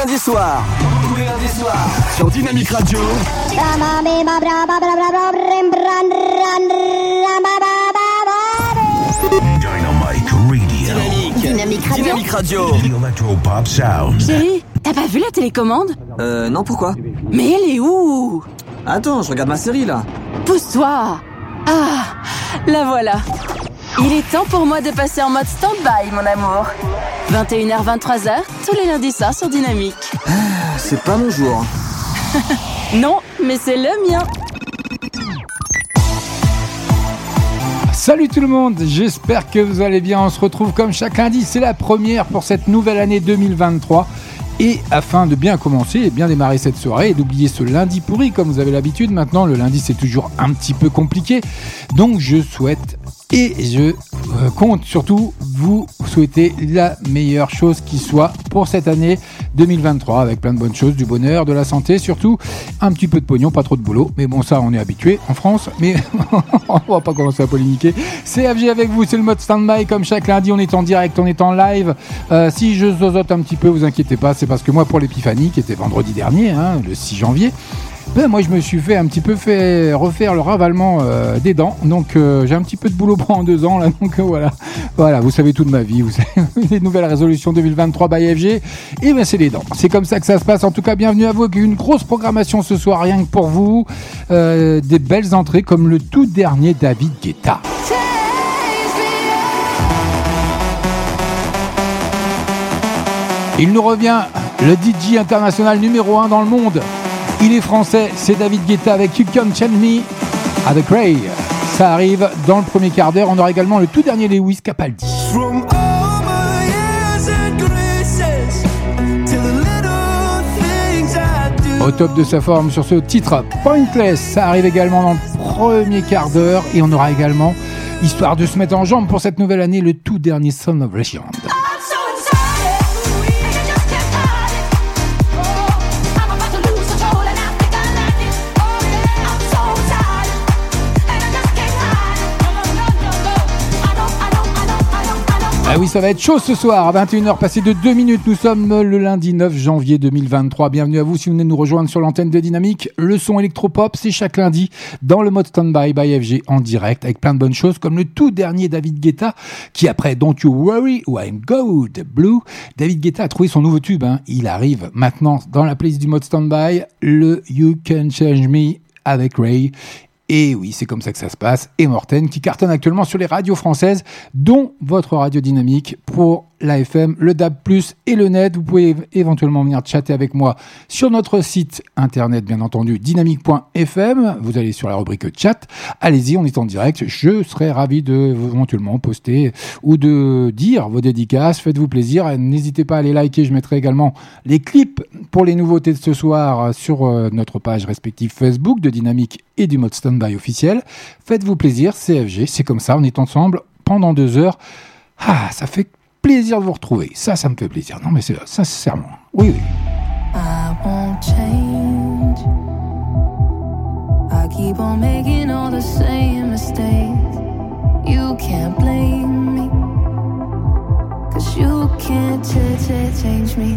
Tous les lundis soirs. Sur Dynamique Radio. Dynamite Radio. Dynamique. Dynamique Radio. Dynamique Radio. The Electro-Pop Sound. Chérie, t'as pas vu la télécommande? Euh, non, pourquoi? Mais elle est où? Attends, je regarde ma série là. Pousse-toi Ah, la voilà. Il est temps pour moi de passer en mode stand-by, mon amour. 21h, 23h, tous les lundis soirs sur Dynamique. C'est pas mon jour. Non, mais c'est le mien. Salut tout le monde, j'espère que vous allez bien. On se retrouve comme chaque lundi, c'est la première pour cette nouvelle année 2023. Et afin de bien commencer et bien démarrer cette soirée et d'oublier ce lundi pourri comme vous avez l'habitude, maintenant le lundi c'est toujours un petit peu compliqué. Donc je souhaite et je euh, compte surtout vous souhaiter la meilleure chose qui soit pour cette année 2023 avec plein de bonnes choses, du bonheur, de la santé surtout, un petit peu de pognon, pas trop de boulot, mais bon ça on est habitué en France, mais on va pas commencer à polémiquer. CFG avec vous, c'est le mode stand-by comme chaque lundi, on est en direct, on est en live. Euh, si je zozote un petit peu, vous inquiétez pas, c'est parce que moi pour l'épiphanie qui était vendredi dernier, hein, le 6 janvier, ben, moi, je me suis fait un petit peu refaire le ravalement euh, des dents. Donc, euh, j'ai un petit peu de boulot pendant deux ans. Là, donc, euh, voilà. Voilà, vous savez tout de ma vie. Vous savez les nouvelles résolutions 2023 by FG. Et ben, c'est les dents. C'est comme ça que ça se passe. En tout cas, bienvenue à vous. avec Une grosse programmation ce soir, rien que pour vous. Des belles entrées comme le tout dernier David Guetta. Il nous revient, le DJ international numéro 1 dans le monde. Il est français, c'est David Guetta avec You Can Change Me avec Ray. Ça arrive dans le premier quart d'heure. On aura également le tout dernier Lewis Capaldi. Au top de sa forme sur ce titre Pointless, ça arrive également dans le premier quart d'heure. Et on aura également, histoire de se mettre en jambe pour cette nouvelle année, le tout dernier Son of Legend. Ah oui, ça va être chaud ce soir, à 21h passé de 2 minutes. Nous sommes le lundi 9 janvier 2023. Bienvenue à vous si vous venez nous rejoindre sur l'antenne de Dynamique. Le son électropop, c'est chaque lundi dans le mode Standby by FG en direct avec plein de bonnes choses comme le tout dernier David Guetta qui après Don't You Worry I'm Good Blue, David Guetta a trouvé son nouveau tube. hein. Il arrive maintenant dans la playlist du mode Standby, le You Can Change Me avec Ray. Et oui, c'est comme ça que ça se passe. Et Morten qui cartonne actuellement sur les radios françaises, dont votre radio dynamique pour l'AFM, le DAB+, et le net. Vous pouvez éventuellement venir chatter avec moi sur notre site internet, bien entendu, dynamique.fm. Vous allez sur la rubrique chat. Allez-y, on est en direct. Je serai ravi de éventuellement poster ou de dire vos dédicaces. Faites-vous plaisir. N'hésitez pas à les liker. Je mettrai également les clips pour les nouveautés de ce soir sur euh, notre page respective Facebook de Dynamique et du mode standby officiel. Faites-vous plaisir, CFG, c'est comme ça, on est ensemble pendant deux heures. Ah, ça fait plaisir de vous retrouver. Ça, ça me fait plaisir. Non, mais c'est sincèrement. Oui, oui. I won't change. I keep on making all the same mistakes. You can't blame me. Cause you can't ch- ch- change me.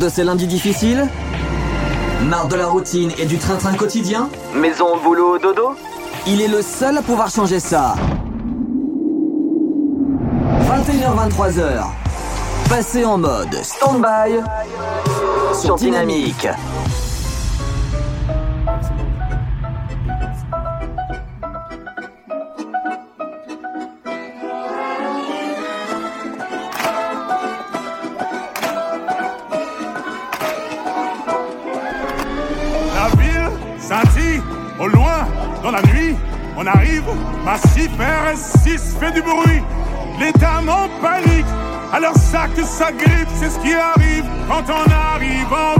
de ces lundis difficiles Marre de la routine et du train-train quotidien Maison, boulot, dodo Il est le seul à pouvoir changer ça. 21h-23h. Passez en mode stand-by sur Dynamique. 6, fait du bruit. Les dames en panique, alors ça que ça grippe, c'est ce qui arrive quand on arrive en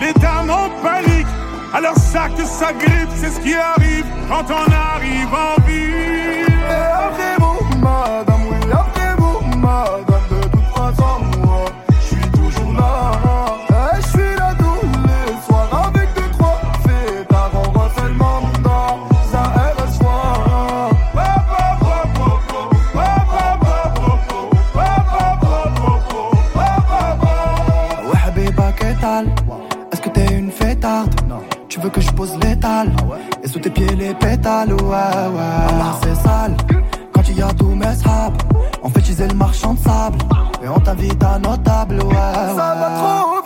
Les dames en panique, alors ça que ça grippe, c'est ce qui arrive quand on arrive en ville. Sous tes pieds les pétales, ouais, ouais. C'est sale. Quand il y a tous mes sables On fait utiliser le marchand de sable. Et on t'invite à nos tables, ouais, Ça va trop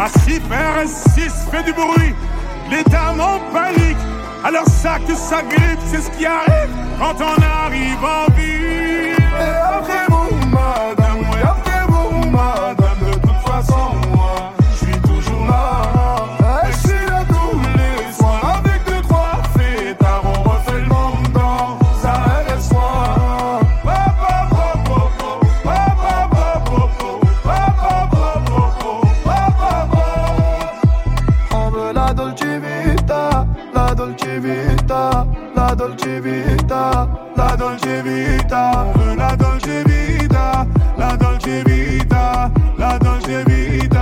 arrive, massif RS6 fait du bruit. Les dames en panique. Alors ça que ça grippe, c'est ce qui arrive quand on arrive en ville. Vita, la Dolce Vita, la Dolce Vita. La Dolce Vita, la Dolce Vita, la Dolce Vita.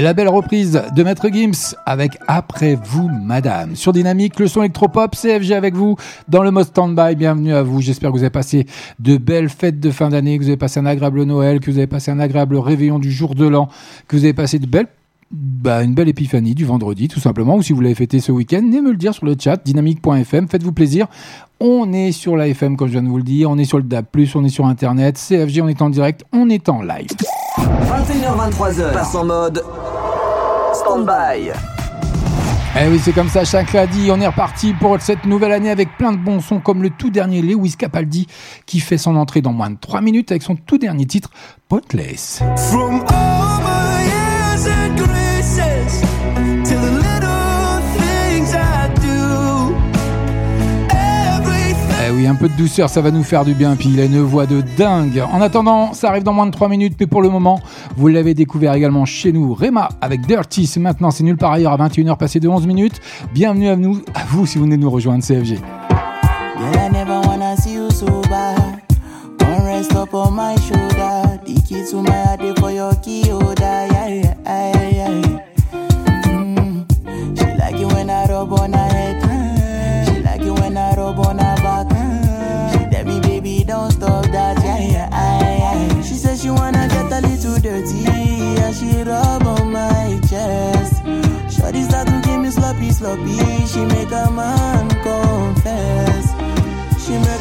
Et la belle reprise de Maître Gims avec Après vous, madame. Sur Dynamique, le son électropop, CFG avec vous dans le mode stand-by. Bienvenue à vous. J'espère que vous avez passé de belles fêtes de fin d'année, que vous avez passé un agréable Noël, que vous avez passé un agréable réveillon du jour de l'an, que vous avez passé de belles bah, une belle épiphanie du vendredi, tout simplement. Ou si vous l'avez fêté ce week-end, venez me le dire sur le chat, dynamique.fm. Faites-vous plaisir. On est sur la FM, comme je viens de vous le dire. On est sur le DAB+, on est sur Internet. CFG, on est en direct, on est en live. 21h23h, passe en mode stand-by. Eh oui, c'est comme ça, chaque lundi, on est reparti pour cette nouvelle année avec plein de bons sons comme le tout dernier Lewis Capaldi qui fait son entrée dans moins de 3 minutes avec son tout dernier titre, Pointless. From all my years and un peu de douceur, ça va nous faire du bien. Puis il a une voix de dingue. En attendant, ça arrive dans moins de 3 minutes, mais pour le moment, vous l'avez découvert également chez nous. Rema avec Dirty, c'est maintenant, c'est nulle part ailleurs à 21h passé de 11 minutes. Bienvenue à nous, à vous si vous venez nous rejoindre CFG. Sloppy. She make a man confess. She make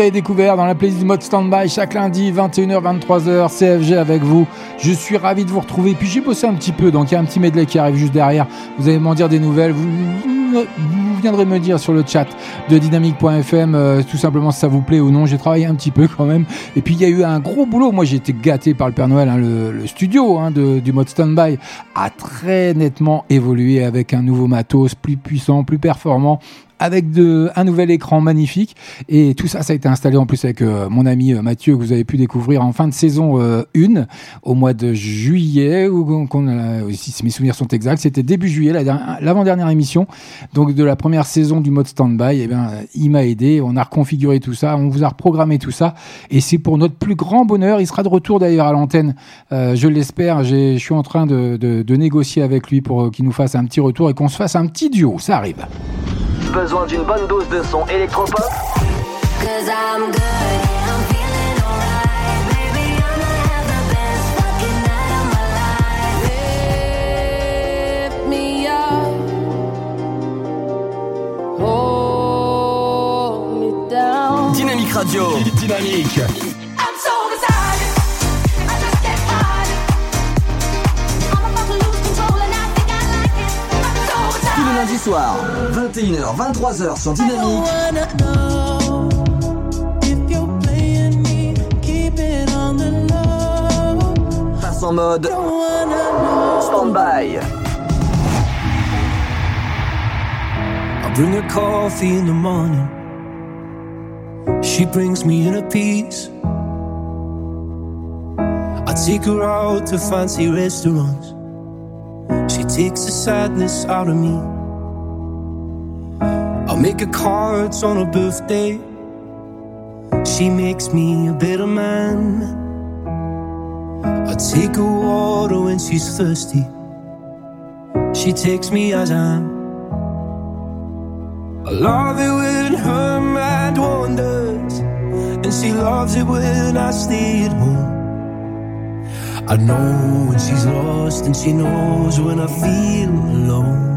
l'avez découvert dans la playlist mode standby chaque lundi 21h 23h CFG avec vous. Je suis ravi de vous retrouver. Puis j'ai bossé un petit peu donc il y a un petit medley qui arrive juste derrière. Vous allez m'en dire des nouvelles. Vous, viendrez me dire sur le chat de dynamique.fm euh, tout simplement si ça vous plaît ou non. J'ai travaillé un petit peu quand même. Et puis il y a eu un gros boulot. Moi j'ai été gâté par le Père Noël. hein. Le, le studio hein, de- du mode standby a très nettement évolué avec un nouveau matos plus puissant, plus performant avec de, un nouvel écran magnifique. Et tout ça, ça a été installé en plus avec euh, mon ami euh, Mathieu, que vous avez pu découvrir en fin de saison 1, au mois de juillet, ou si mes souvenirs sont exacts, c'était début juillet, la dernière- l'avant-dernière émission, donc de la première saison du mode standby. Et bien, il m'a aidé, on a reconfiguré tout ça, on vous a reprogrammé tout ça, et c'est pour notre plus grand bonheur. Il sera de retour d'ailleurs à l'antenne, euh, je l'espère. Je suis en train de, de- de négocier avec lui pour euh, qu'il nous fasse un petit retour et qu'on se fasse un petit duo. Ça arrive. Besoin d'une bonne dose de son électropop? Cause I'm good, Lundis soirs, 21h, 23h sur Dynamique. Passe en mode stand-by. I bring her coffee in the morning. She brings me inner peace. I take her out to fancy restaurants. She takes the sadness out of me. Make her cards on her birthday. She makes me a better man. I take her water when she's thirsty. She takes me as I am. I love it when her mind wanders, and she loves it when I stay at home. I know when she's lost, and she knows when I feel alone.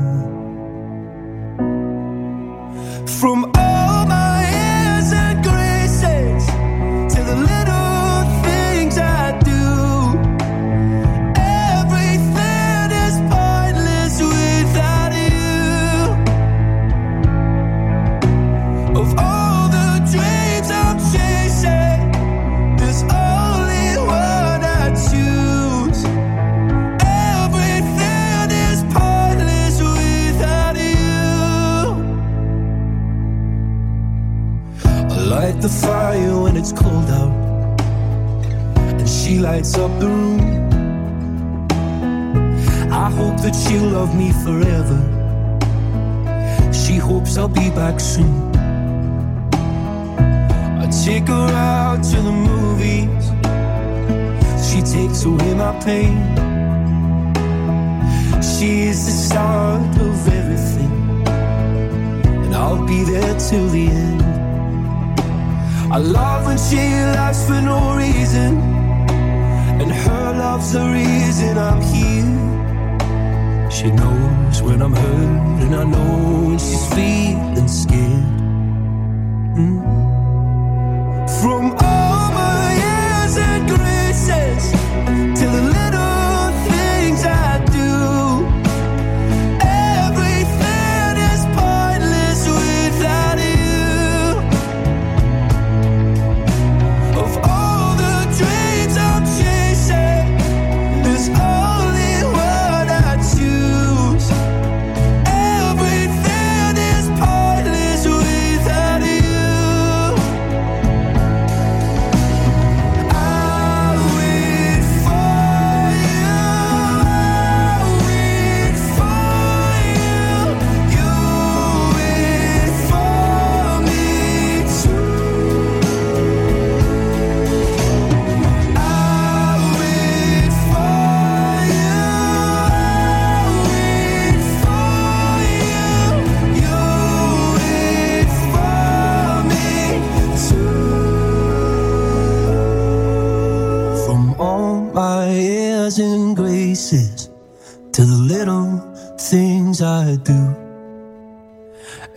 I do.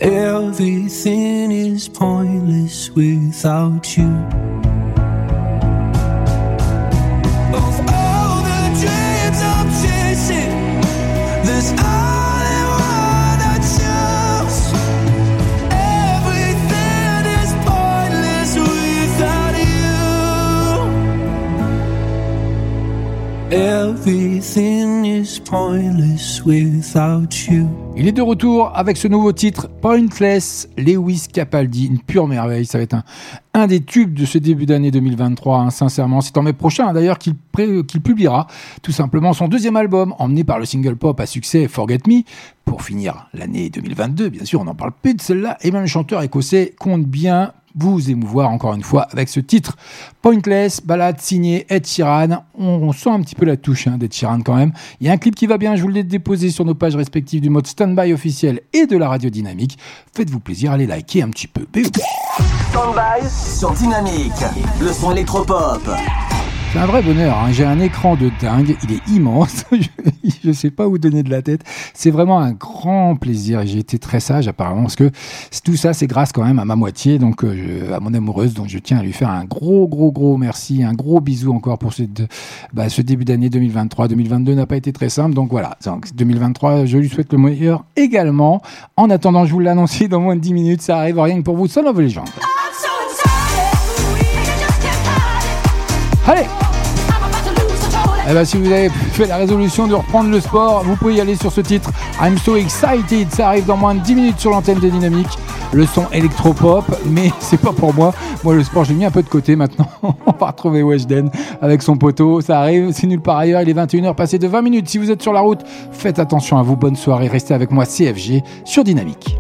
Everything is pointless without you. Il est de retour avec ce nouveau titre, Pointless, Lewis Capaldi, une pure merveille. Ça va être un, un des tubes de ce début d'année 2023, hein, sincèrement. C'est en mai prochain, d'ailleurs, qu'il publiera tout simplement son deuxième album, emmené par le single pop à succès Forget Me. Pour finir l'année 2022, bien sûr, on n'en parle plus de celle-là. Et même le chanteur écossais compte bien vous émouvoir encore une fois avec ce titre Pointless, balade signée Ed Sheeran. On, sent un petit peu la touche hein, d'Ed Sheeran quand même. Il y a un clip qui va bien, je vous l'ai déposé sur nos pages respectives du mode Standby officiel et de la radio dynamique. Faites-vous plaisir, allez liker un petit peu. Standby sur Dynamique. Le son électropop. C'est un vrai bonheur. hein. J'ai un écran de dingue. Il est immense. je ne sais pas où donner de la tête. C'est vraiment un grand plaisir. J'ai été très sage apparemment parce que tout ça, c'est grâce quand même à ma moitié, donc euh, à mon amoureuse. Donc je tiens à lui faire un gros, gros, gros merci, un gros bisou encore pour cette, bah, ce début d'année 2023. 2022 n'a pas été très simple. Donc voilà. Donc 2023, je lui souhaite le meilleur également. En attendant, je vous l'annonce dans moins de 10 minutes. Ça arrive rien que pour vous. Son of Legend. Allez eh ben, si vous avez fait la résolution de reprendre le sport, vous pouvez y aller sur ce titre. I'm so excited. Ça arrive dans moins de 10 minutes sur l'antenne de Dynamique. Le son électropop, mais c'est pas pour moi. Moi, le sport, j'ai mis un peu de côté maintenant. On va retrouver Weshden avec son poteau. Ça arrive, c'est nulle part ailleurs. Il est 21h passé de 20 minutes. Si vous êtes sur la route, faites attention à vous. Bonne soirée. Restez avec moi, CFG, sur Dynamique.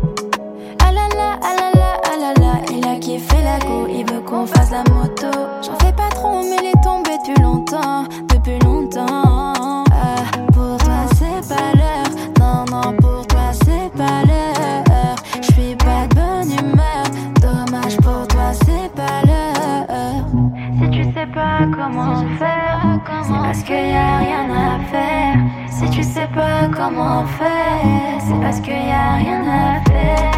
Ah là là, ah là là, ah là là, il a la il veut qu'on fasse la rien à faire. Si tu sais pas comment faire, c'est parce qu'il y a rien à faire.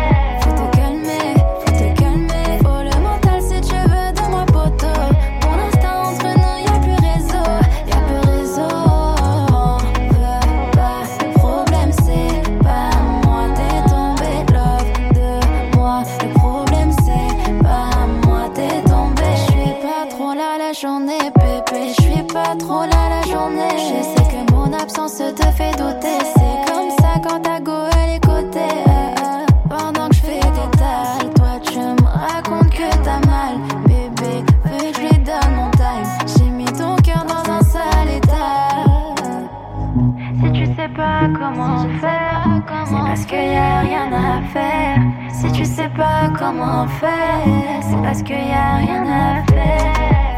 Sais pas comment faire, c'est parce qu'il y a rien à faire.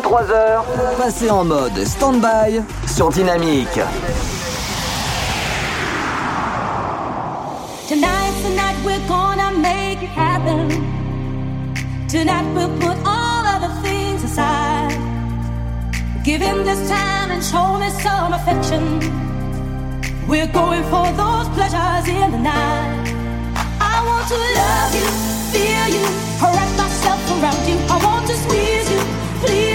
23h, passez en mode stand-by sur Dynamique. Tonight, tonight we're gonna make it happen. Tonight we'll put all other things aside. Give him this time and show me some affection. We're going for those pleasures in the night. I want to love you, feel you, wrap myself around you. I want to squeeze you, please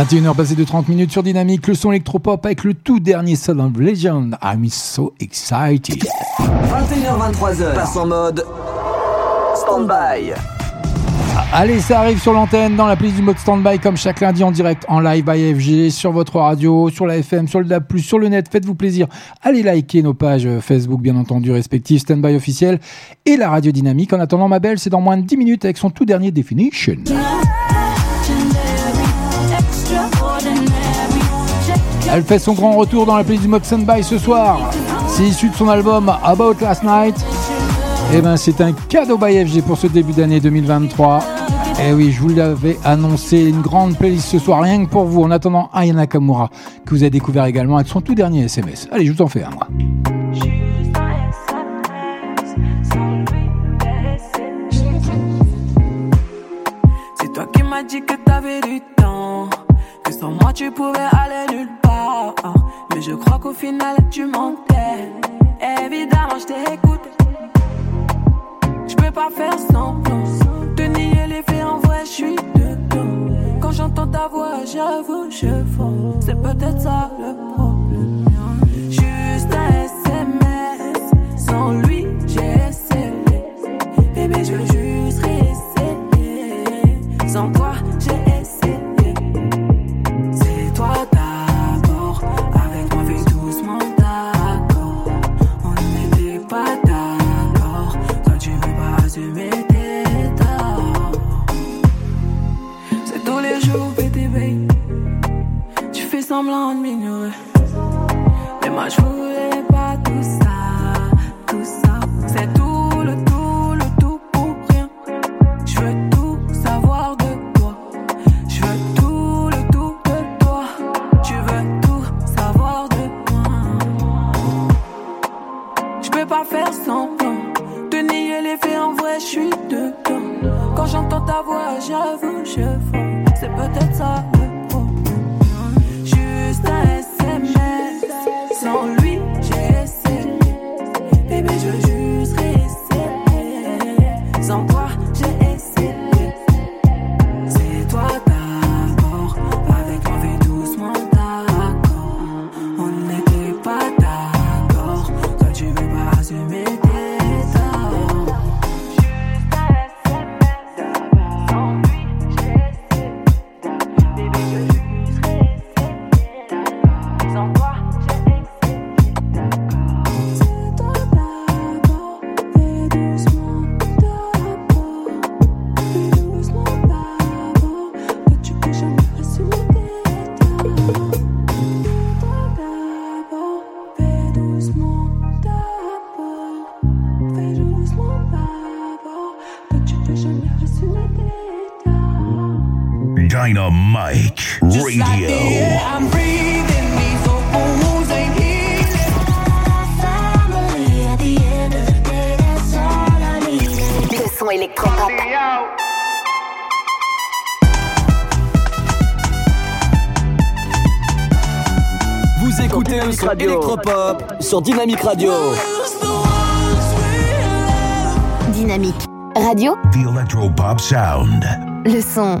21h passé de 30 minutes sur Dynamique, le son électropop avec le tout dernier Son of Legend. I'm so excited. 21h23h, passe en mode stand-by. Allez, ça arrive sur l'antenne dans la playlist du mode standby comme chaque lundi en direct en live by FG sur votre radio, sur la FM, sur le DAB+, sur le net. Faites-vous plaisir. Allez liker nos pages Facebook bien entendu respectives, standby officiel et la radio dynamique. En attendant ma belle, c'est dans moins de 10 minutes avec son tout dernier Definition. Elle fait son grand retour dans la playlist du mode standby ce soir. C'est issu de son album About Last Night. Eh ben, c'est un cadeau by FG pour ce début d'année 2023. Eh oui, je vous l'avais annoncé, une grande playlist ce soir, rien que pour vous, en attendant Aya Nakamura, que vous avez découvert également avec son tout dernier SMS. Allez, je vous en fais un, moi. C'est toi qui m'as dit que t'avais du sans moi tu pouvais aller nulle part. Mais je crois qu'au final tu mentais. Évidemment, je t'écoute. Je peux pas faire semblant. Te nier les faits en vrai, je suis dedans. Quand j'entends ta voix, j'avoue, je fonds. C'est peut-être ça le problème. Juste un SMS. Sans lui, j'ai essayé. Bébé, je veux juste réessayer. Sans toi, semblant de m'ignorer. Mais moi, je voulais pas tout ça, tout ça. C'est tout le tout, le tout pour rien. Je veux tout savoir de toi. Je veux tout le tout de toi. Tu veux tout savoir de moi. Je peux pas faire semblant de nier les faits. En vrai, je suis dedans. Quand j'entends ta voix, j'avoue, je. C'est peut-être ça. Dynamite Radio. I'm breathing, these open wounds ain't healing. Family at the end of the day, that's all I need. Le son électropop. Vous écoutez le son électropop sur Dynamique Radio. Dynamique radio. The Electropop Sound. Le son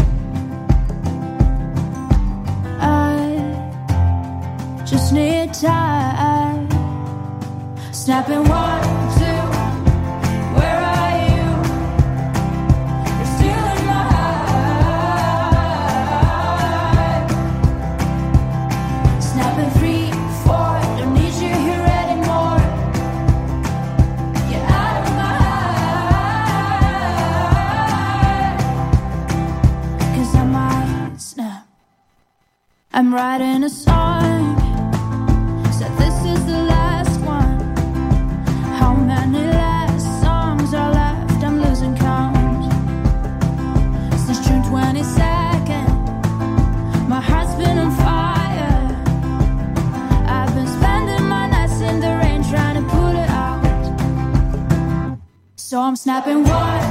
Need time. Snapping one, two. Where are you? You're my heart. Snapping three, four. Don't need you here anymore. Get out of my I might snap. I'm writing a song. So I'm snapping one,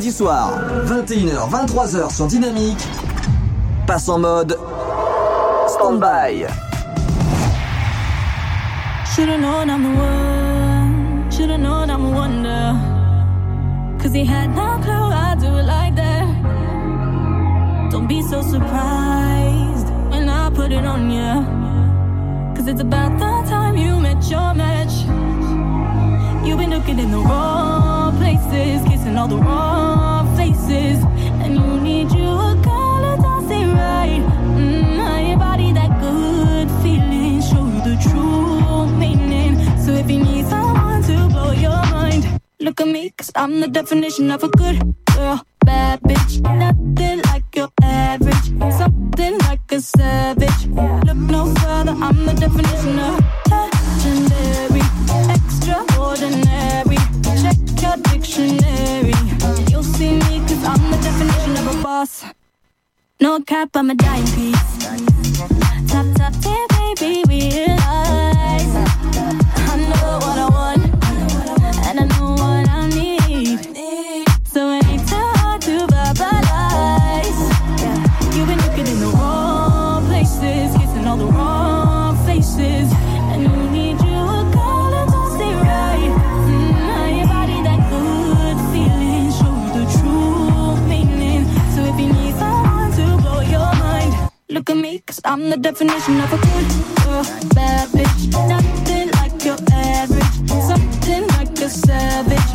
Lundis soirs, 21h, 23h sur Dynamique, passe en mode stand-by. Should've known I'm the one. Should've known I'm a wonder. Cause he had no clue I do it like that. Don't be so surprised when I put it on you. Cause it's about the time you met your match. You've been looking in the wrong places, kissing all the wrong faces. And you need you a girl that does it right. Mm, body, that good feeling, show you the true meaning. So if you need someone to blow your mind, look at me, cause I'm the definition of a good girl. Bad bitch, nothing like your average. Something like a savage. Look no further, I'm the definition of your dictionary. You'll see me, cause I'm the definition of a boss. No cap, I'm a dime piece. Top, top tier, baby, realize. Look at me, cause I'm the definition of a good girl, bad bitch. Nothing like your average, something like a savage.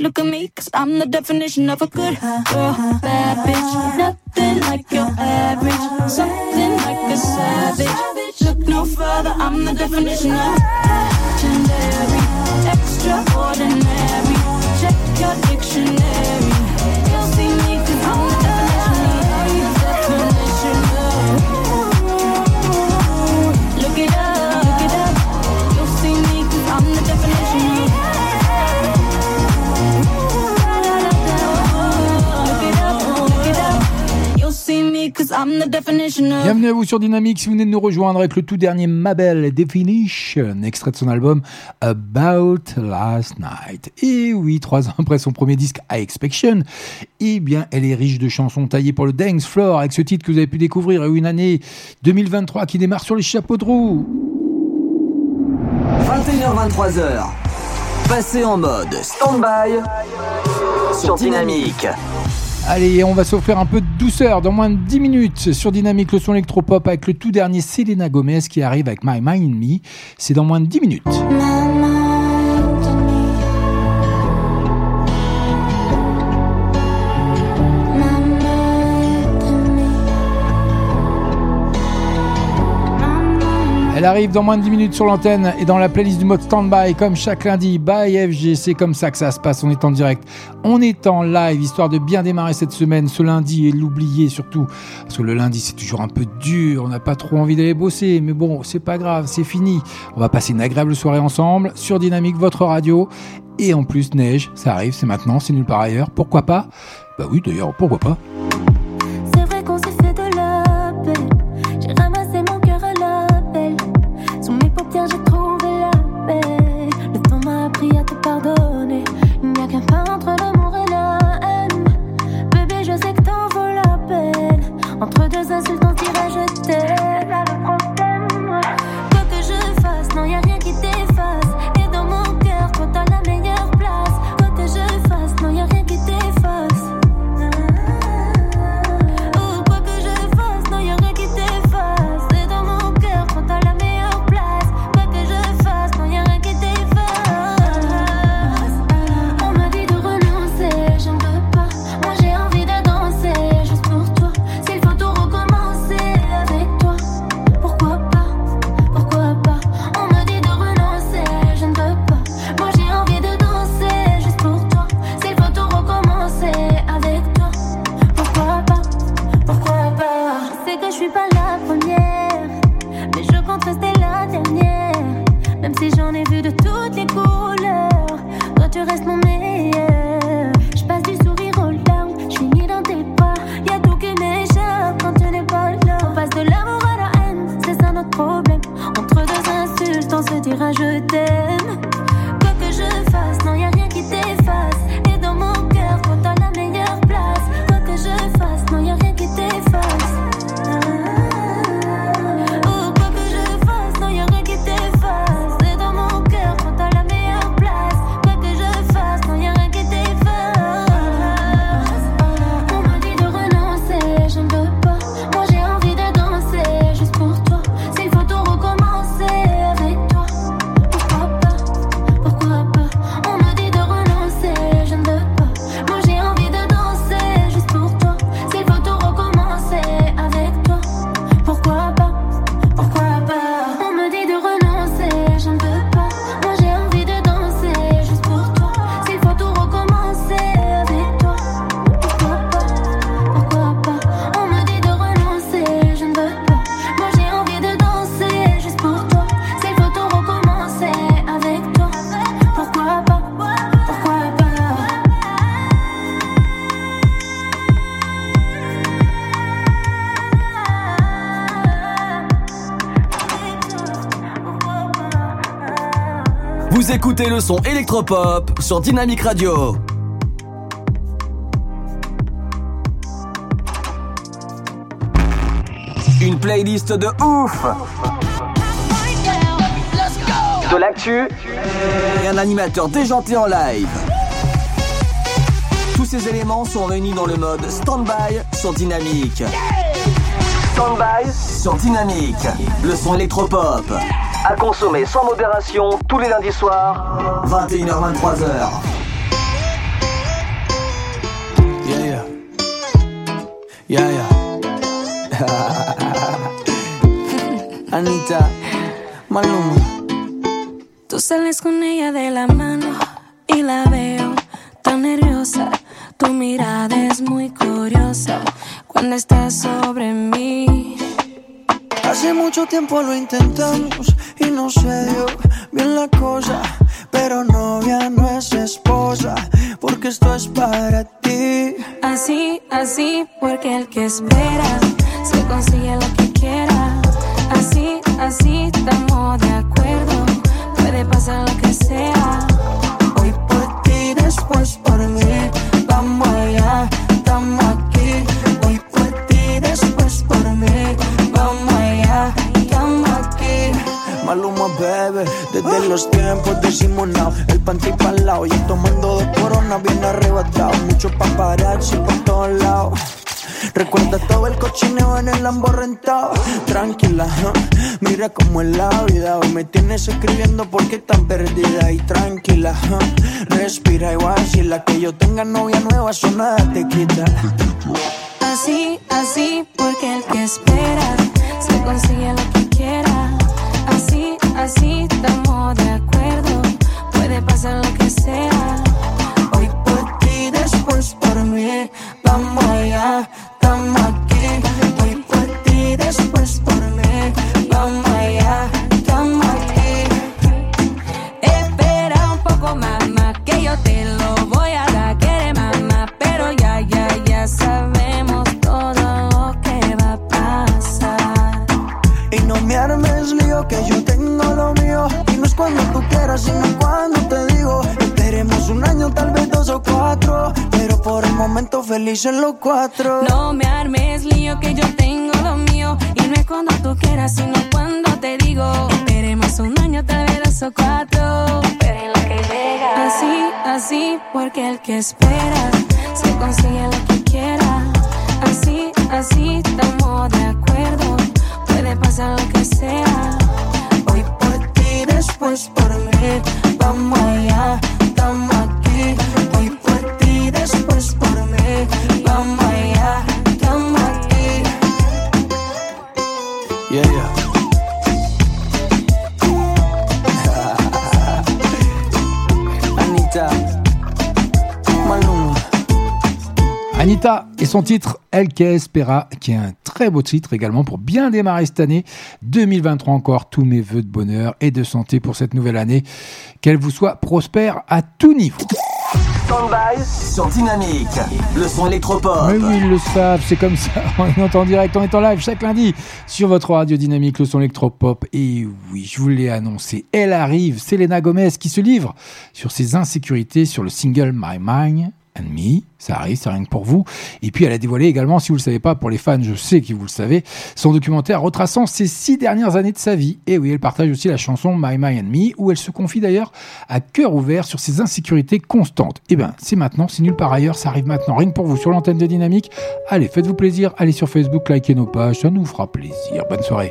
Look at me, cause I'm the definition of a good girl, bad bitch. Nothing like your average, something like a savage. Look no further, I'm the definition of legendary, extraordinary. Check your dictionary. Bienvenue à vous sur Dynamique. Si vous venez de nous rejoindre avec le tout dernier Mabel Definition, extrait de son album About Last Night. Et oui, trois ans après son premier disque I Expectation, eh bien, elle est riche de chansons taillées pour le dance floor avec ce titre que vous avez pu découvrir et une année 2023 qui démarre sur les chapeaux de roue. 21h23h. Passez en mode stand-by sur Dynamique. Allez, on va s'offrir un peu de douceur dans moins de 10 minutes sur Dynamique, le son électropop avec le tout dernier Selena Gomez qui arrive avec My Mind Me. C'est dans moins de 10 minutes. Elle arrive dans moins de 10 minutes sur l'antenne et dans la playlist du mode standby comme chaque lundi by FG. C'est comme ça que ça se passe. On est en direct, on est en live histoire de bien démarrer cette semaine, ce lundi et l'oublier surtout parce que le lundi c'est toujours un peu dur. On n'a pas trop envie d'aller bosser, mais bon, c'est pas grave, c'est fini. On va passer une agréable soirée ensemble sur Dynamique, votre radio. Et en plus, neige, ça arrive, c'est maintenant, c'est nulle part ailleurs. Pourquoi pas? Bah oui, d'ailleurs, pourquoi pas? Écoutez le son électropop sur Dynamic Radio. Une playlist de ouf De l'actu et un animateur déjanté en live. Tous ces éléments sont réunis dans le mode Standby sur Dynamique. Standby sur Dynamique. Le son électropop. À consommer sans modération tous les lundis soirs, 21h-23h. Yeah, yeah. Yeah, yeah. Anita, Maluma. Tú sales con ella de la mano y la veo tan nerviosa. Tu mirada es muy curiosa cuando estás sobre mí. Hace mucho tiempo lo intentamos y no se dio bien la cosa. Pero novia no es esposa, porque esto es para ti. Así, así, porque el que espera se consigue lo que quiera. Así, así, estamos de acuerdo. Puede pasar lo que sea. Hoy por ti, después por mí. Vamos allá, estamos aquí. Maluma, bebé. Desde los tiempos de Simonao, el panty pa'l lado. Y tomando dos coronas bien arrebatado. Mucho paparazzi por todos lados. Recuerda todo el cochineo en el Lambo rentado. Tranquila, mira cómo es la vida. Hoy me tienes escribiendo porque tan perdida y tranquila. Respira y vacila. Que yo tenga novia nueva, eso nada te quita. Así, así, porque el que espera se consigue lo que quiera. Así, así, estamos de acuerdo. Puede pasar lo que sea. Hoy por ti, después por mí. Vamos allá, estamos aquí. Hoy por ti, después por mí. Vamos allá, cuando tú quieras, sino cuando te digo. Esperemos un año, tal vez dos o cuatro. Pero por el momento felices los cuatro. No me armes lío, que yo tengo lo mío. Y no es cuando tú quieras, sino cuando te digo. Esperemos un año, tal vez dos o cuatro. Pero en que llega. Así, así, porque el que espera se consigue lo que quiera. Así, así, estamos de acuerdo. Puede pasar lo que sea. Después por mí. Vamos allá, estamos aquí. Anita et son titre El que espera, qui est un très beau titre également pour bien démarrer cette année 2023 encore. Tous mes voeux de bonheur et de santé pour cette nouvelle année. Qu'elle vous soit prospère à tout niveau. Standby sur Dynamique. Le son électropop. Mais oui, ils le savent, c'est comme ça. On est en direct, on est en live chaque lundi sur votre radio dynamique, le son électropop. Et oui, je vous l'ai annoncé, elle arrive, Selena Gomez qui se livre sur ses insécurités sur le single My Mind and Me. Ça arrive, c'est rien que pour vous. Et puis elle a dévoilé également, si vous le savez pas, pour les fans, je sais que vous le savez, son documentaire retraçant ses six dernières années de sa vie. Et oui, elle partage aussi la chanson My My and Me, où elle se confie d'ailleurs à cœur ouvert sur ses insécurités constantes. Et ben, c'est maintenant, c'est nulle part ailleurs, ça arrive maintenant, rien que pour vous sur l'antenne de Dynamique. Allez, faites-vous plaisir, allez sur Facebook, likez nos pages, ça nous fera plaisir. Bonne soirée.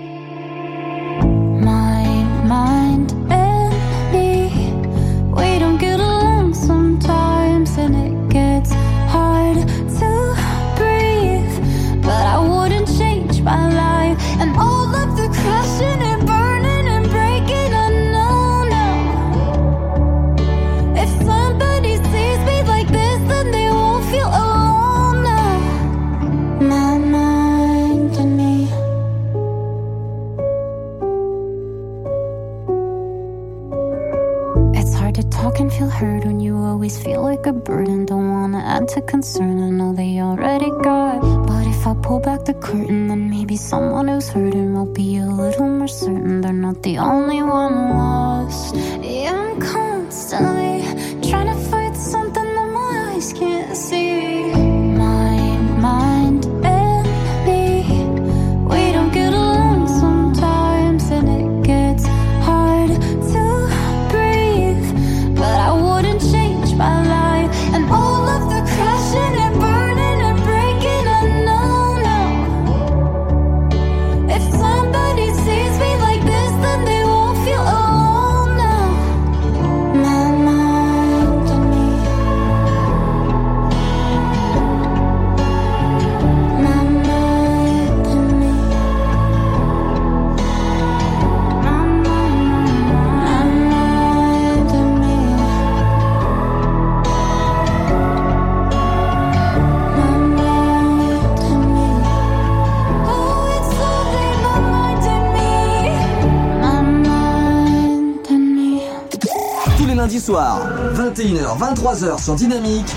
23h sur Dynamique,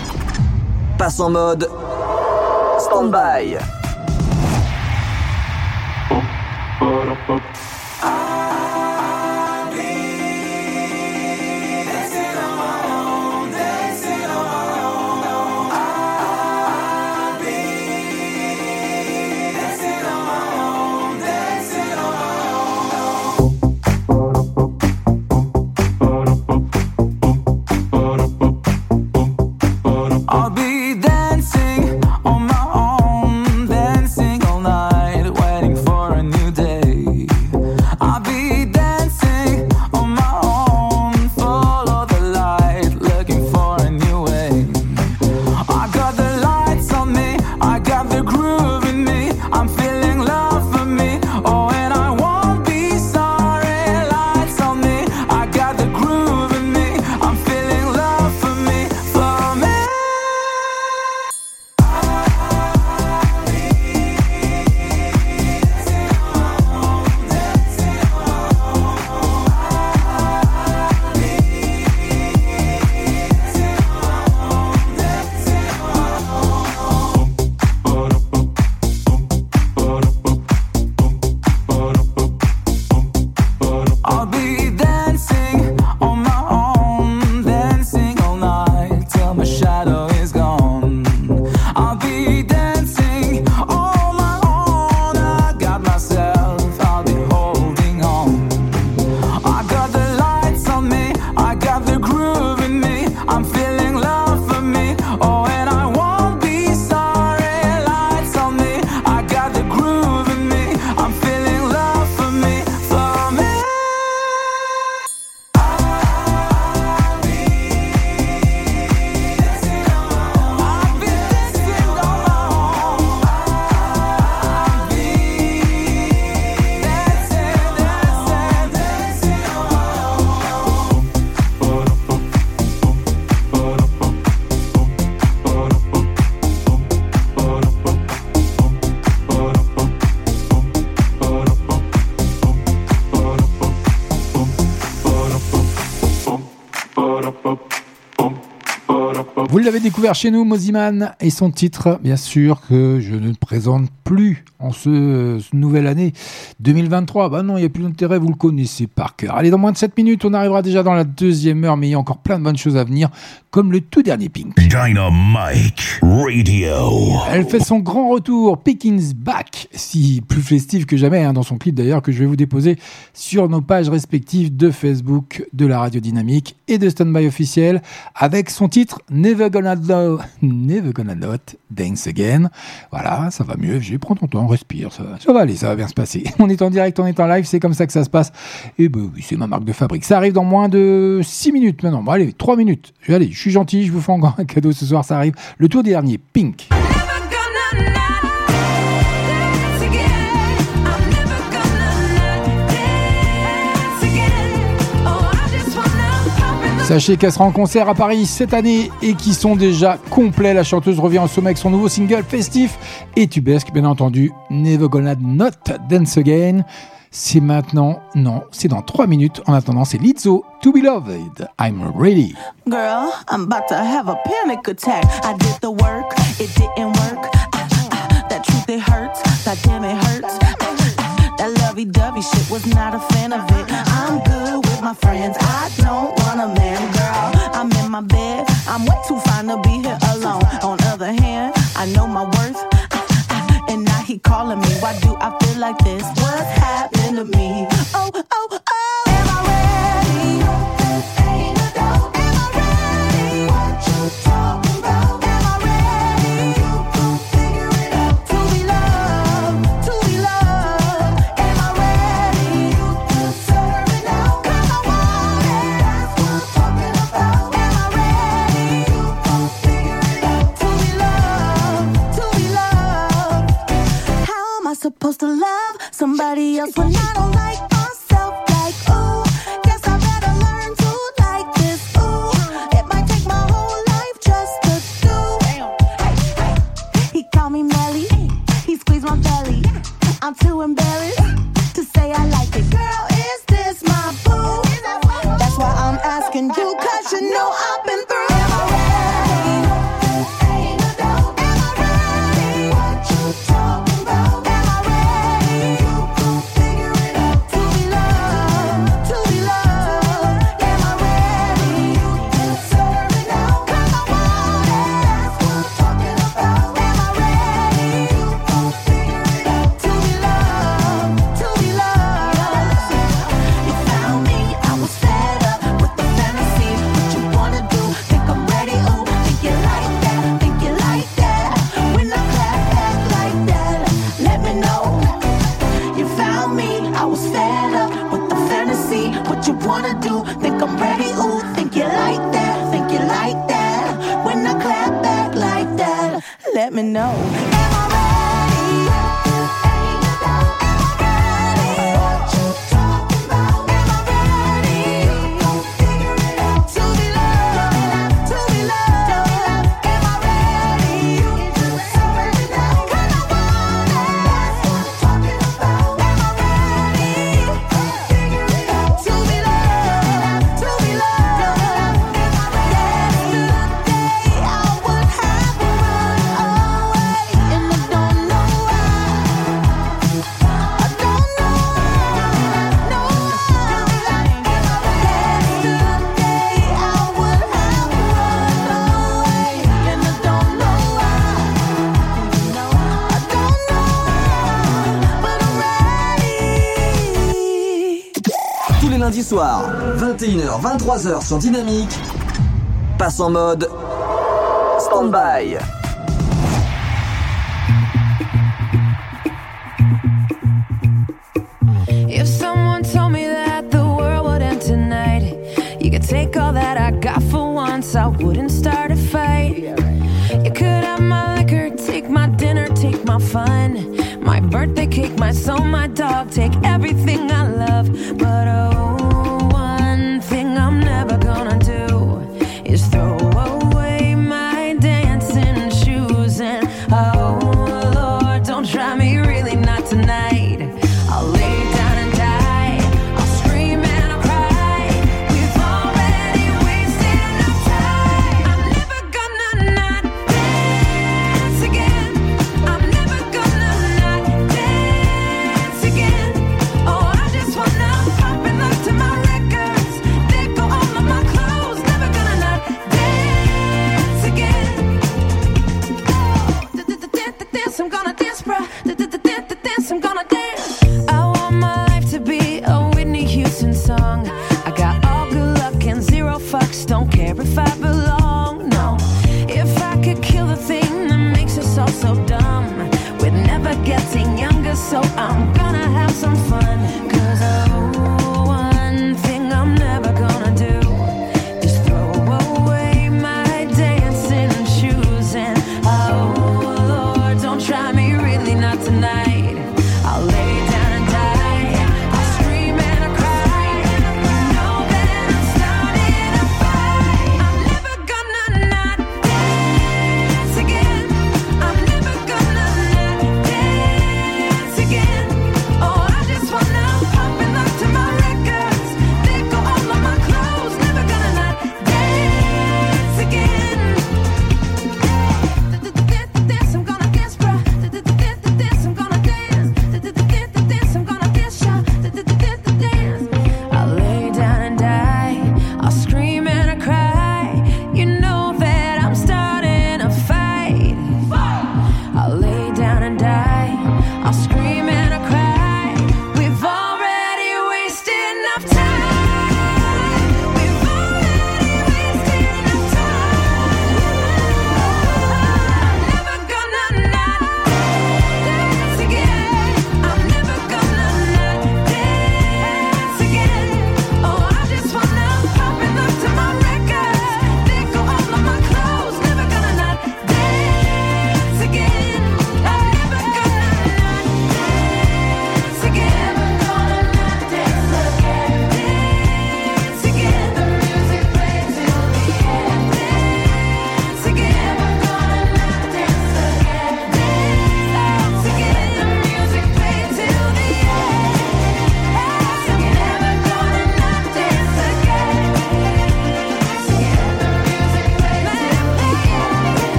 passe en mode stand-by. L'avez découvert chez nous, Moziman, et son titre, bien sûr, que je ne présente plus en ce, ce nouvelle année 2023. Bah non, il n'y a plus d'intérêt, vous le connaissez par cœur. Allez, dans moins de 7 minutes, on arrivera déjà dans la deuxième heure, mais il y a encore plein de bonnes choses à venir, comme le tout dernier Pink. Dynamite Radio. Elle fait son grand retour, Pickings Back, si plus festive que jamais, hein, dans son clip d'ailleurs, que je vais vous déposer sur nos pages respectives de Facebook, de la radio dynamique et de Standby officiel, avec son titre Never Gonna Do, Never Gonna Not Dance Again. Voilà, ça va mieux, j'ai prends ton temps, respire, ça, va- aller, ça va bien se passer. On est en direct, on est en live, c'est comme ça que ça se passe. Et ben oui, c'est ma marque de fabrique. Ça arrive dans moins de 6 minutes maintenant. Bon, allez, 3 minutes. Aller, je suis gentil, je vous fais encore un cadeau ce soir, ça arrive. Le tour dernier, Pink. Sachez qu'elle sera en concert à Paris cette année et qui sont déjà complets. La chanteuse revient au sommet avec son nouveau single festif et tubesque, bien entendu, Never Gonna Not Dance Again. C'est maintenant, non, c'est dans 3 minutes. En attendant, c'est Lizzo, To Be Loved. I'm ready. Girl, I'm about to have a panic attack. I did the work, it didn't work. Ah, ah, that truth, it hurts. That damn, it hurts. Ah, ah, that lovey dovey shit was not a fan of it. I'm good with my friends. I don't want a man, girl. I'm in my bed. I'm way too fine to be here alone. On other hand, I know my worth. And now he calling me. Why do I feel like this? What's happened to me? Oh, oh, supposed to love somebody else when I don't like let me know. Tous les lundis soirs, 21h, 23h sur Dynamique, passe en mode stand-by.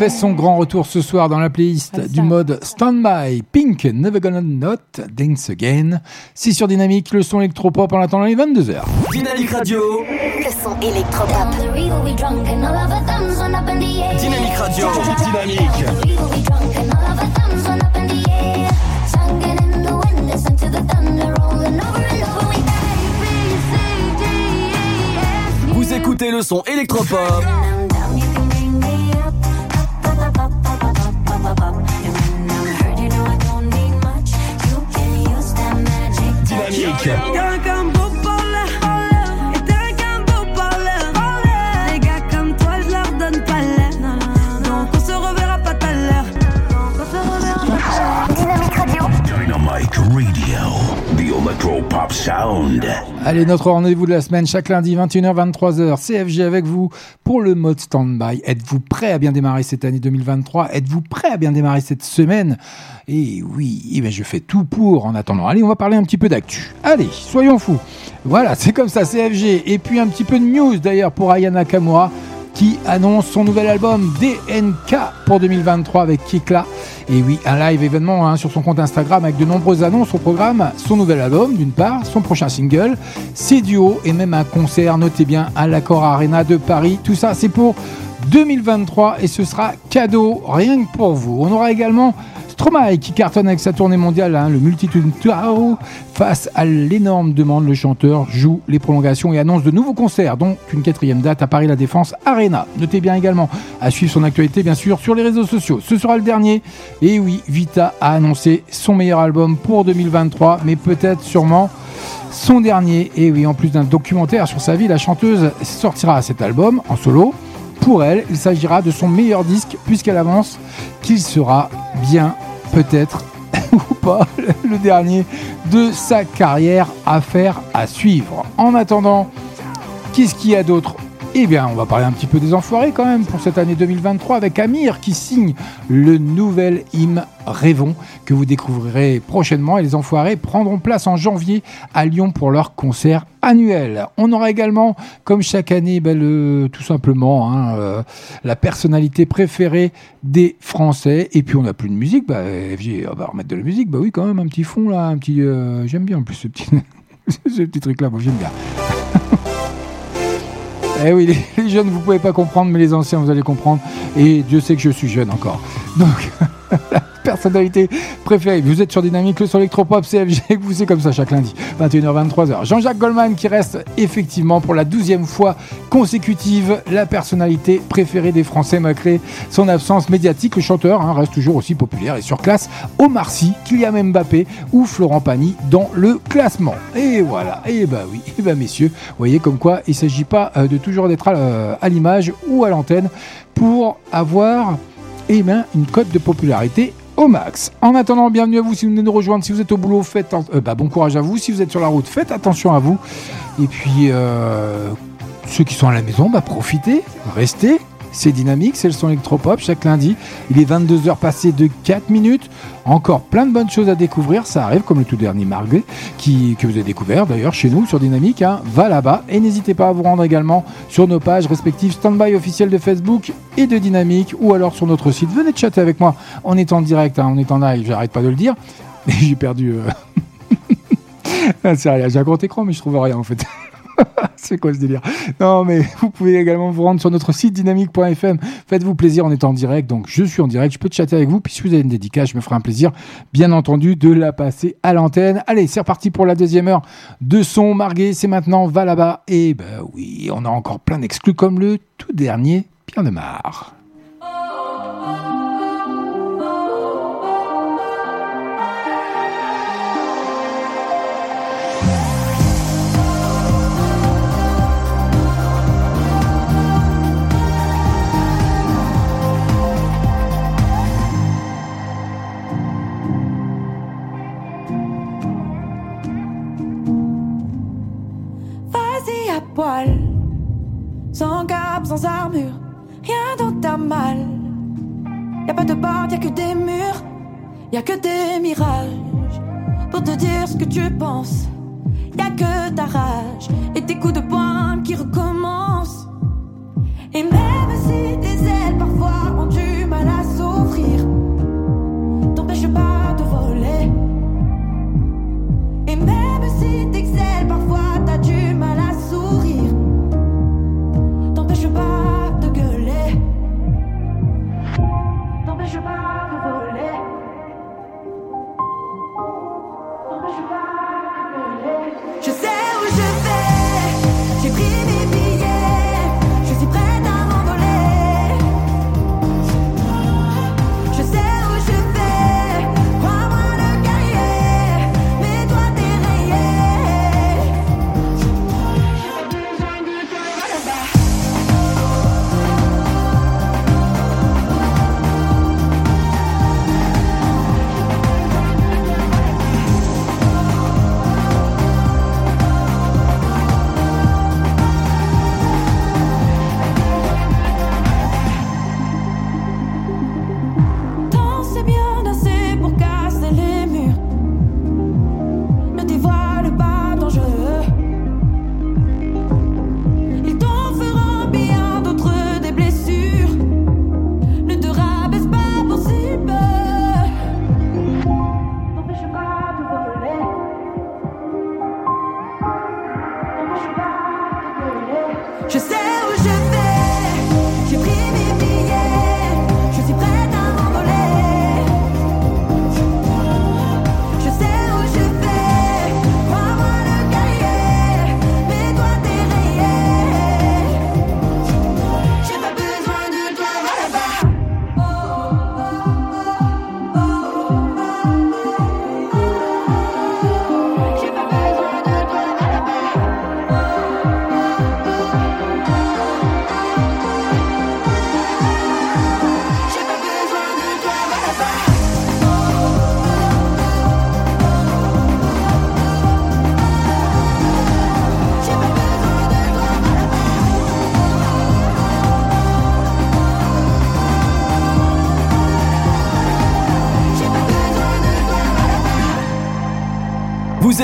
Fait son grand retour ce soir dans la playlist du mode Standby. Pink, Never Gonna Not Dance Again. C'est sur Dynamique, le son électropop en attendant les 22h. Dynamique Radio. Le son électropop. Dynamique Radio. Dynamique. Vous écoutez le son électropop. Dynamique. Pop Sound. Allez, notre rendez-vous de la semaine, chaque lundi, 21h, 23h, CFG avec vous pour le mode standby. Êtes-vous prêt à bien démarrer cette année 2023 Êtes-vous prêt à bien démarrer cette semaine? Et oui, eh ben, je fais tout pour en attendant. Allez, on va parler un petit peu d'actu. Allez, soyons fous. Voilà, c'est comme ça, CFG. Et puis un petit peu de news d'ailleurs pour Ayana Kamura qui annonce son nouvel album DNK pour 2023 avec Kikla. Et oui, un live événement hein, sur son compte Instagram avec de nombreuses annonces au programme. Son nouvel album, d'une part, son prochain single, ses duos et même un concert, notez bien, à l'Accord Arena de Paris. Tout ça, c'est pour 2023 et ce sera cadeau rien que pour vous. On aura également Stromae qui cartonne avec sa tournée mondiale, hein, le Multitude. Face à l'énorme demande, le chanteur joue les prolongations et annonce de nouveaux concerts, dont une quatrième date à Paris La Défense Arena. Notez bien également à suivre son actualité, bien sûr, sur les réseaux sociaux. Ce sera le dernier. Et oui, Vita a annoncé son meilleur album pour 2023, mais peut-être sûrement son dernier. Et oui, en plus d'un documentaire sur sa vie, la chanteuse sortira cet album en solo. Pour elle, il s'agira de son meilleur disque puisqu'elle avance qu'il sera bien peut-être ou pas le dernier de sa carrière à faire à suivre. En attendant, qu'est-ce qu'il y a d'autre eh bien, on va parler un petit peu des enfoirés quand même pour cette année 2023 avec Amir qui signe le nouvel hymne Rêvons que vous découvrirez prochainement et les enfoirés prendront place en janvier à Lyon pour leur concert annuel. On aura également, comme chaque année, ben, tout simplement hein, euh, la personnalité préférée des Français. Et puis on n'a plus de musique, bah, FG, on va remettre de la musique. Bah oui, quand même, un petit fond là, un petit. euh, j'aime bien en plus ce petit, truc là, j'aime bien. Eh oui, les, jeunes, vous pouvez pas comprendre, mais les anciens, vous allez comprendre. Et Dieu sait que je suis jeune encore. Donc, la personnalité préférée. Vous êtes sur Dynamique, le son électropop CFG, vous c'est comme ça chaque lundi, 21h, 23h. Jean-Jacques Goldman qui reste effectivement pour la douzième fois consécutive la personnalité préférée des Français malgré son absence médiatique. Le chanteur hein, reste toujours aussi populaire et sur classe Omar Sy, Kylian Mbappé ou Florent Pagny dans le classement. Et voilà, et bah oui, et bah messieurs, vous voyez comme quoi il ne s'agit pas euh, de toujours d'être euh, à l'image ou à l'antenne pour avoir eh ben, une cote de popularité au max. En attendant, bienvenue à vous si vous venez nous rejoindre. Si vous êtes au boulot, faites euh, bah, bon courage à vous. Si vous êtes sur la route, faites attention à vous. Et puis, euh, ceux qui sont à la maison, bah, profitez, restez. C'est dynamique, c'est le son électropop chaque lundi. Il est 22h passé de 4 minutes. Encore plein de bonnes choses à découvrir. Ça arrive comme le tout dernier Marguerite qui, que vous avez découvert d'ailleurs chez nous sur Dynamique. hein. Va là-bas et n'hésitez pas à vous rendre également sur nos pages respectives Standby officiel de Facebook et de Dynamique ou alors sur notre site. Venez chatter avec moi. On est en direct, hein, on est en live, j'arrête pas de le dire. J'ai perdu. euh, c'est rien, j'ai un grand écran mais je trouve rien en fait. c'est quoi ce délire? Non, mais vous pouvez également vous rendre sur notre site dynamique.fm. Faites-vous plaisir, on est en direct. Donc, je suis en direct, je peux chatter avec vous. Puis, si vous avez une dédicace, je me ferai un plaisir, bien entendu, de la passer à l'antenne. Allez, c'est reparti pour la deuxième heure de son margué. C'est maintenant, va là-bas. Et ben oui, on a encore plein d'exclus comme le tout dernier Pierre de poil. Sans cap, sans armure, rien dans ta malle. Y a pas de porte, y a que des murs, y a que des mirages. Pour te dire ce que tu penses, y a que ta rage et tes coups de poing qui recommencent. Et même si tes ailes parfois ont du mal à s'ouvrir, t'empêche pas de voler. Et même si t'excelles parfois, t'as dû pleasure by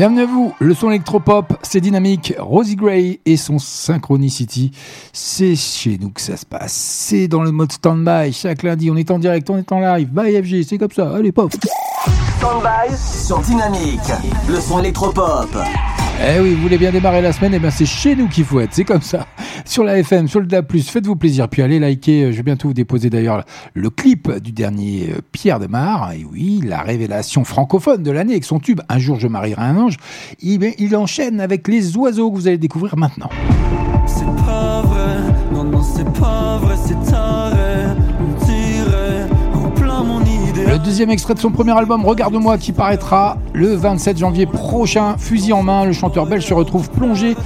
Bienvenue à vous, le son électropop, c'est dynamique, Rosie Gray et son Synchronicity, c'est chez nous que ça se passe, c'est dans le mode stand-by, chaque lundi on est en direct, on est en live, by FG, c'est comme ça, allez pop. Stand-by sur Dynamique. Le son électropop. Eh oui, vous voulez bien démarrer la semaine, eh bien c'est chez nous qu'il faut être, c'est comme ça. Sur la FM, sur le DA+, faites-vous plaisir, puis allez liker, euh, je vais bientôt vous déposer d'ailleurs le clip du dernier euh, Pierre de Mar, et oui, la révélation francophone de l'année avec son tube « Un jour je marierai un ange », il, il enchaîne avec les oiseaux que vous allez découvrir maintenant. C'est non, non, c'est c'est. Deuxième extrait de son premier album, Regarde-moi, qui paraîtra le 27 janvier prochain. Fusil en main, le chanteur belge se retrouve plongé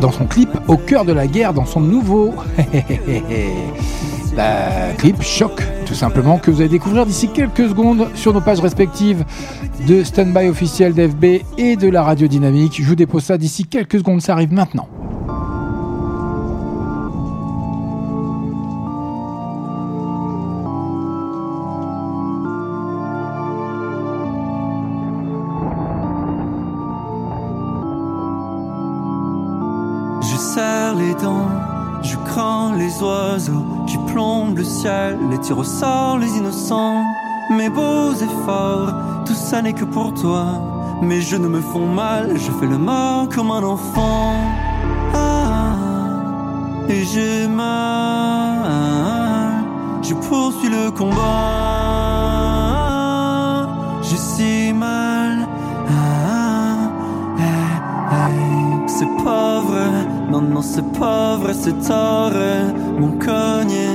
dans son clip au cœur de la guerre dans son nouveau bah, clip Choc, tout simplement, que vous allez découvrir d'ici quelques secondes sur nos pages respectives de Standby officiel d'FB et de la radio dynamique. Je vous dépose ça d'ici quelques secondes, ça arrive maintenant. Les oiseaux qui plombent le ciel, les tirs au sort, les innocents mes beaux efforts, tout ça n'est que pour toi. Mes genoux me font mal, je fais le mort comme un enfant. Ah, et j'ai mal, je poursuis le combat. J'ai si mal. Ah, eh. C'est pas vrai, non, non, c'est pas vrai, c'est tort. Mon cogné,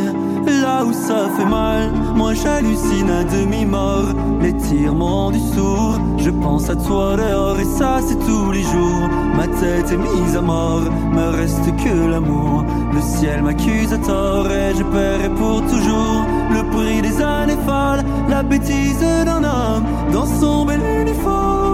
là où ça fait mal. Moi j'hallucine à demi-mort, les tirs du sourd. Je pense à toi dehors et ça c'est tous les jours. Ma tête est mise à mort, me reste que l'amour. Le ciel m'accuse à tort et je paierai pour toujours le prix des années folles. La bêtise d'un homme dans son bel uniforme.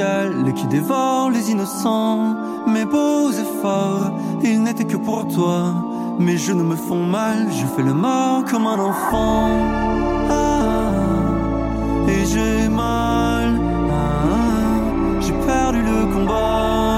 Et qui dévorent les innocents. Mes beaux efforts, ils n'étaient que pour toi. Mes genoux me font mal, je fais le mort comme un enfant. Ah, et j'ai mal, ah, j'ai perdu le combat.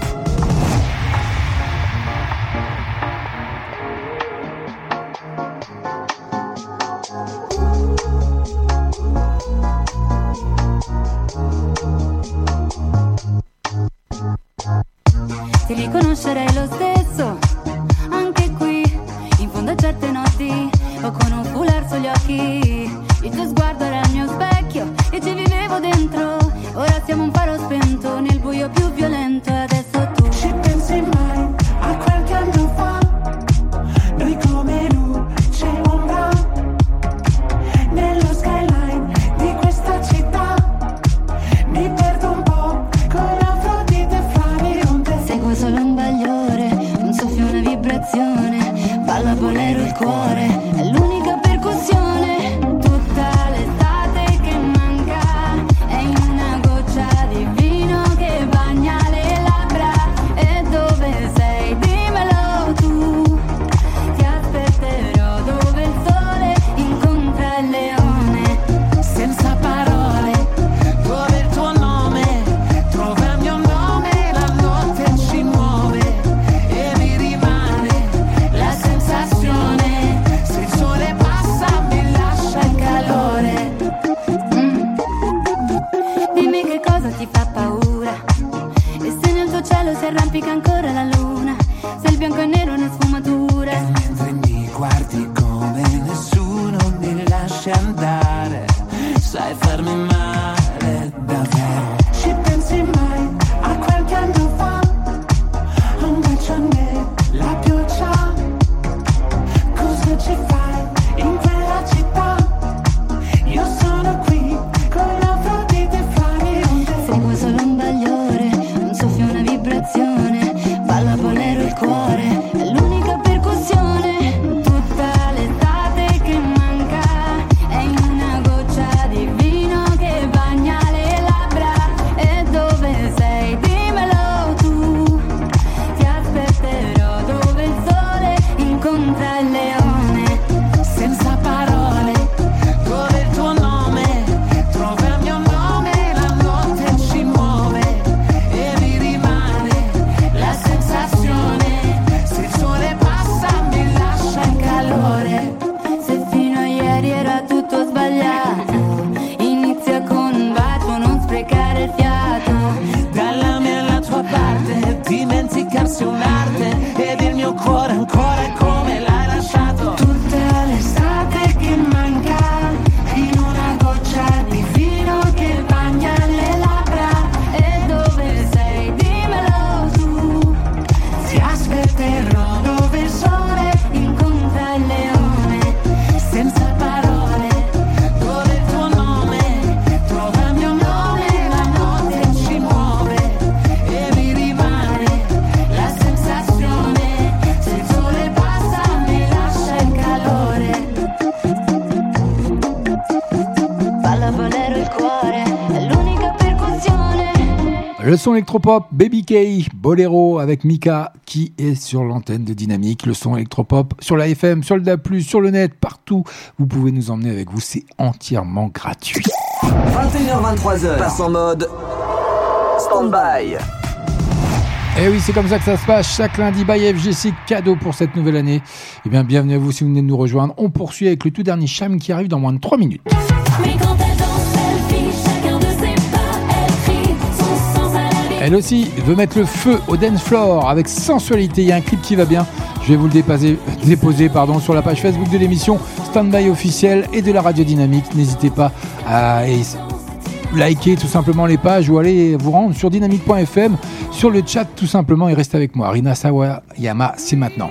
son électropop, Baby K, bolero avec Mika qui est sur l'antenne de Dynamique. Le son électropop sur la FM, sur le DAB+, sur le net, partout. Vous pouvez nous emmener avec vous, c'est entièrement gratuit. 21h23h, passe en mode stand-by. Et oui, c'est comme ça que ça se passe. Chaque lundi, by FGC, cadeau pour cette nouvelle année. Eh bien, bienvenue à vous si vous venez de nous rejoindre. On poursuit avec le tout dernier Cham qui arrive dans moins de 3 minutes. Elle aussi veut mettre le feu au dance floor avec sensualité. Il y a un clip qui va bien. Je vais vous le déposer, sur la page Facebook de l'émission Standby officielle et de la radio dynamique. N'hésitez pas à liker tout simplement les pages ou aller vous rendre sur dynamique.fm sur le chat tout simplement et restez avec moi. Rina Sawayama, c'est maintenant.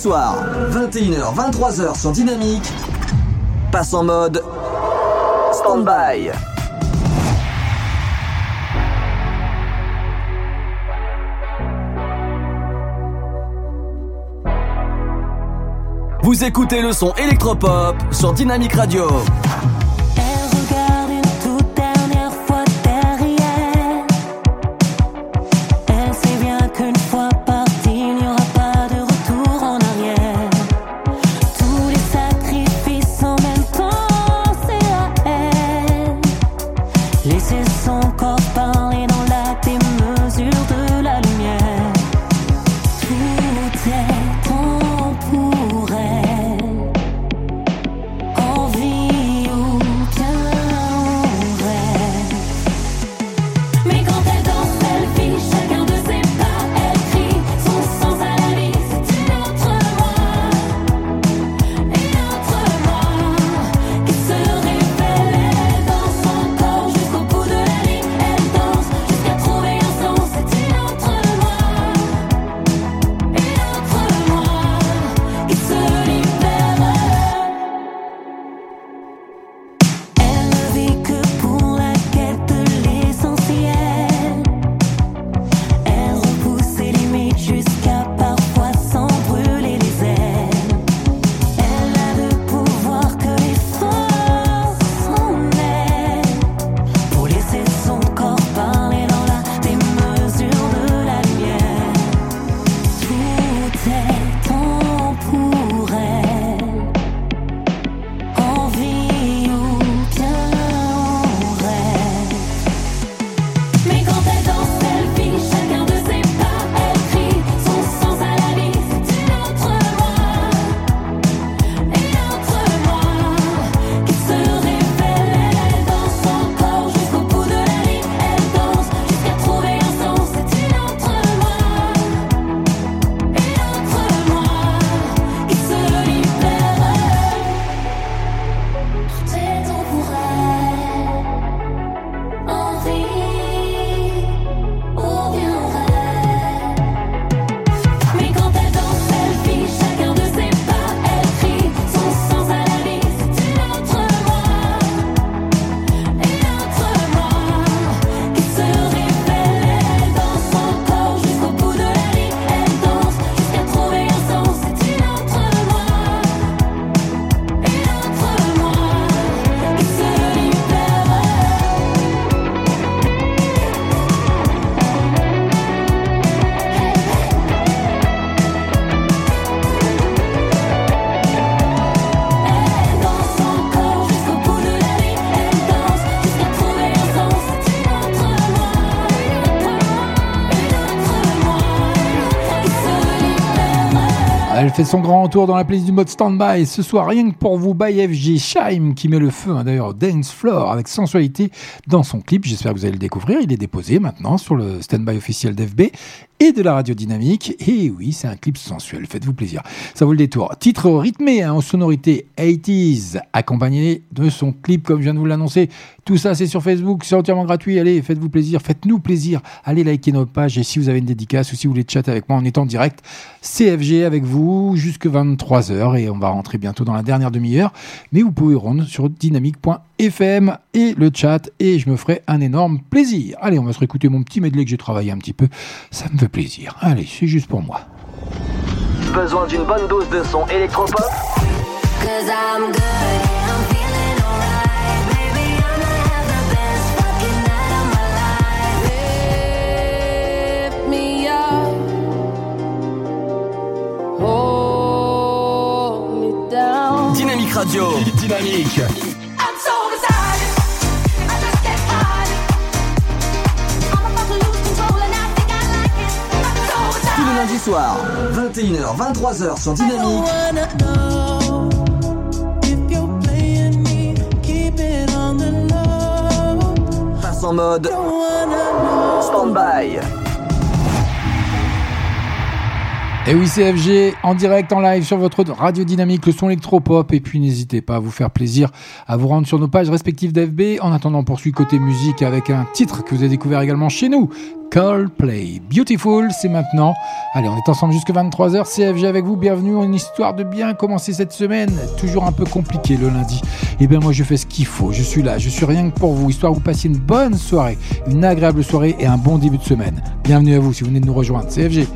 soir, 21h, 23h sur Dynamique, passe en mode stand-by. Vous écoutez le son électropop sur Dynamique Radio. Son grand retour dans la playlist du mode standby. Ce soir, rien que pour vous, by FG Shime qui met le feu hein, d'ailleurs dance floor avec sensualité dans son clip. J'espère que vous allez le découvrir. Il est déposé maintenant sur le standby officiel d'FB et de la radio dynamique. Et oui, c'est un clip sensuel. Faites-vous plaisir. Ça vaut le détour. Titre rythmé hein, aux sonorités 80s, accompagné de son clip comme je viens de vous l'annoncer. Tout ça, c'est sur Facebook, c'est entièrement gratuit. Allez, faites-vous plaisir, faites-nous plaisir. Allez liker notre page et si vous avez une dédicace ou si vous voulez chatter avec moi en étant en direct, CFG avec vous jusque 23h et on va rentrer bientôt dans la dernière demi-heure. Mais vous pouvez rendre sur dynamique.fm et le chat et je me ferai un énorme plaisir. Allez, on va se réécouter mon petit medley que j'ai travaillé un petit peu. Ça me fait plaisir. Allez, c'est juste pour moi. Besoin d'une bonne dose de son électropop? Cause I'm good, so Tous les beside lundis soirs, 21h, 23h sur Dynamique. Passe en mode stand-by. Et oui, CFG en direct, en live sur votre radio dynamique, le son électropop. Et puis n'hésitez pas à vous faire plaisir, à vous rendre sur nos pages respectives d'FB. En attendant, on poursuit côté musique avec un titre que vous avez découvert également chez nous. Coldplay. Beautiful, c'est maintenant. Allez, on est ensemble jusque 23h. CFG avec vous. Bienvenue. Une histoire de bien commencer cette semaine. Toujours un peu compliqué le lundi. Et bien, moi, je fais ce qu'il faut. Je suis là. Je suis rien que pour vous. Histoire que vous passiez une bonne soirée, une agréable soirée et un bon début de semaine. Bienvenue à vous si vous venez de nous rejoindre. CFG.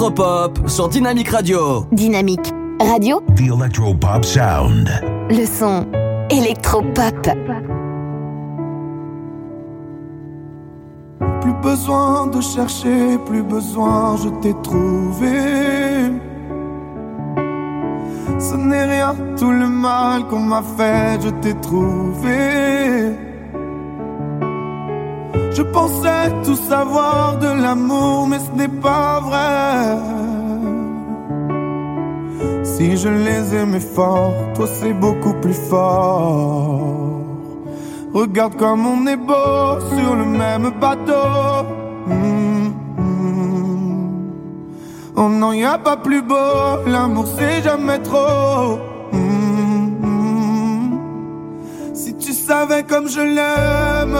Électropop sur Dynamique Radio. Dynamique Radio, The Electropop Sound. le son électropop. Plus besoin de chercher, plus besoin, je t'ai trouvé. Ce n'est rien, tout le mal qu'on m'a fait, je t'ai trouvé. Je pensais tout savoir de l'amour, mais ce n'est pas vrai. Si je les aimais fort, toi c'est beaucoup plus fort. Regarde comme on est beau sur le même bateau. Mm, mm. Oh non, y a pas plus beau, l'amour c'est jamais trop. Mm, mm. Si tu savais comme je l'aime,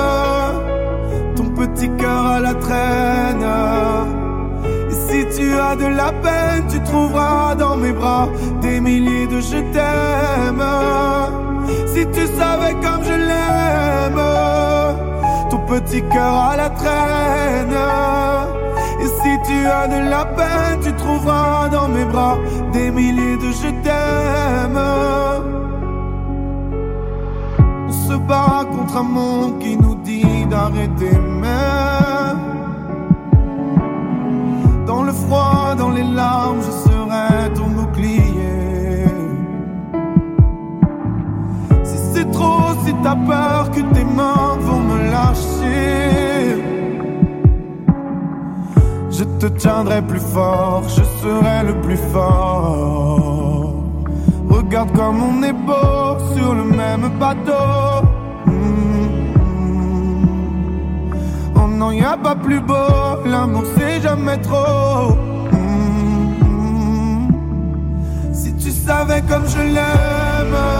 Et si tu as de la peine, tu trouveras dans mes bras des milliers de je t'aime. Si tu savais comme je l'aime, ton petit cœur à la traîne. Et si tu as de la peine, tu trouveras dans mes bras des milliers de je t'aime. On se bat contre un monde qui nous t'as peur que tes mains vont me lâcher, je te tiendrai plus fort, je serai le plus fort. Regarde comme on est beau sur le même bateau. Mm. Oh non, y a pas plus beau, l'amour c'est jamais trop. Si tu savais comme je l'aime,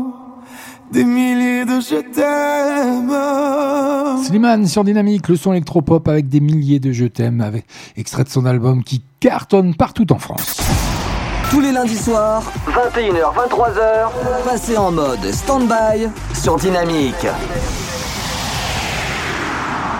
des milliers de je t'aime. Slimane sur Dynamique, le son électropop avec des milliers de je t'aime, avec extrait de son album qui cartonne partout en France. Tous les lundis soirs, 21h, 23h, passez en mode stand-by sur Dynamique.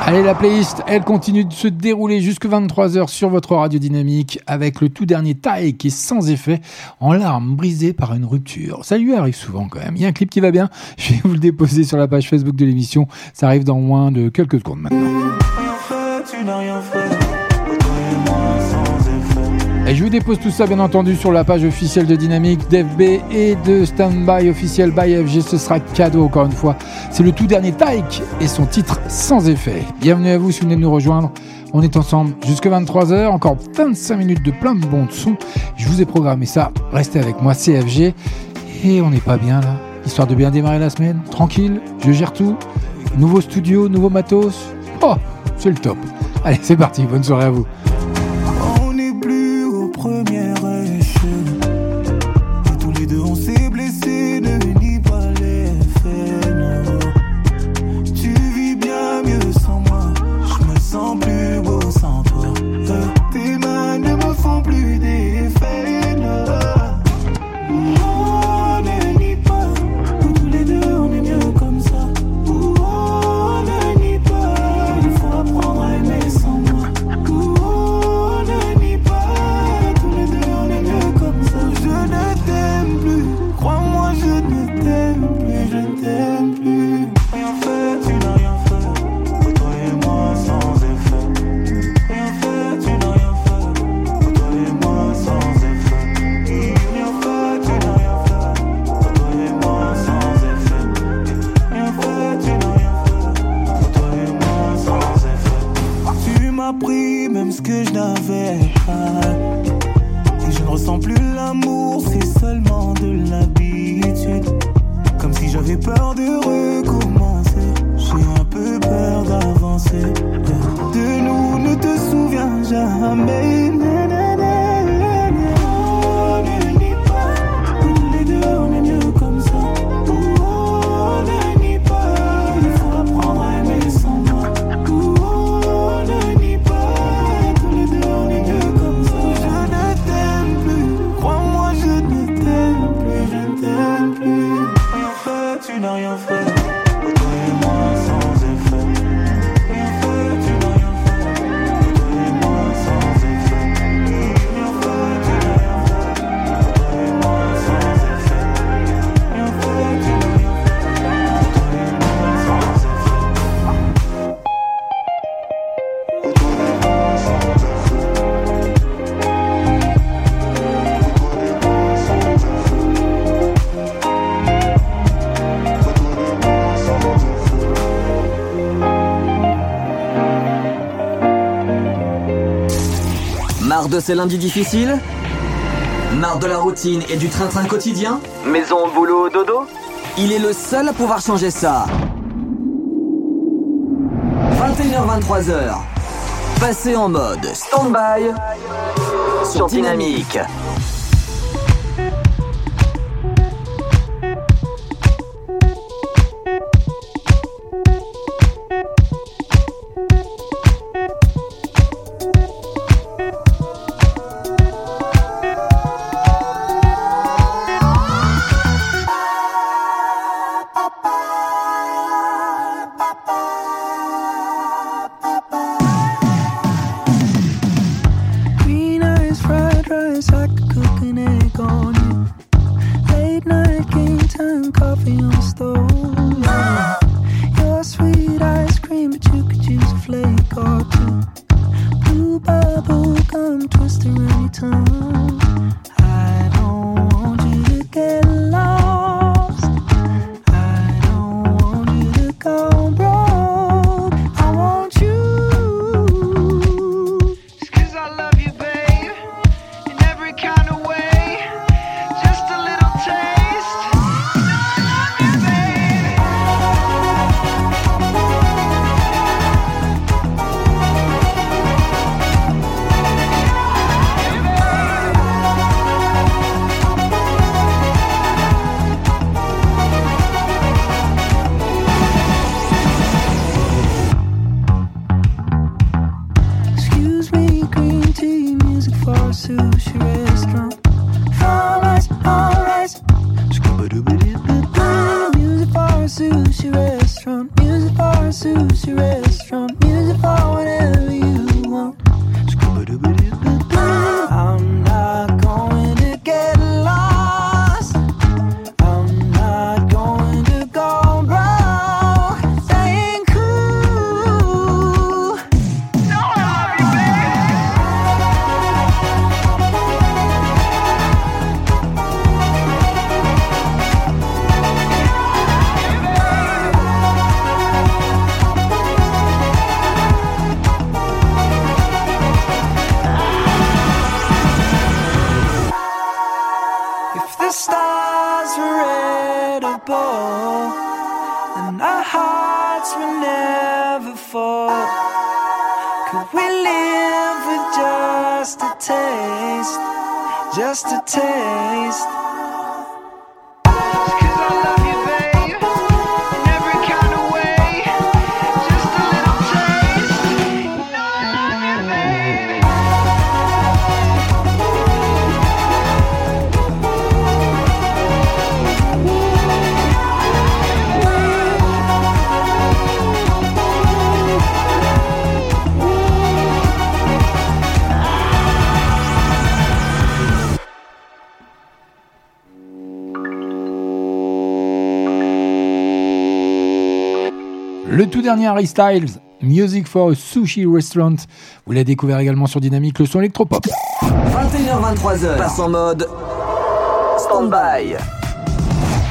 Allez, la playlist, elle continue de se dérouler jusque 23h sur votre radio dynamique avec le tout dernier taille qui est sans effet, en larmes brisées par une rupture. Ça lui arrive souvent quand même. Il y a un clip qui va bien. Je vais vous le déposer sur la page Facebook de l'émission. Ça arrive dans moins de quelques secondes maintenant. Et je vous dépose tout ça bien entendu sur la page officielle de Dynamique, d'FB et de Standby officiel by FG. Ce sera cadeau encore une fois. C'est le tout dernier Taïk et son titre sans effet. Bienvenue à vous si vous venez de nous rejoindre. On est ensemble jusque 23h, encore 25 minutes de plein de bons de son. Je vous ai programmé ça. Restez avec moi, CFG. Et on n'est pas bien là. Histoire de bien démarrer la semaine. Tranquille, je gère tout. Nouveau studio, nouveau matos. Oh, c'est le top. Allez, c'est parti. Bonne soirée à vous. Ces lundis difficiles Marre de la routine et du train-train quotidien Maison, boulot, dodo Il est le seul à pouvoir changer ça. 21h-23h. Passez en mode stand-by sur Dynamique. dernier Harry Styles, Music for a Sushi Restaurant. Vous l'avez découvert également sur Dynamique, le son électropop. 21h23h, passe en mode standby.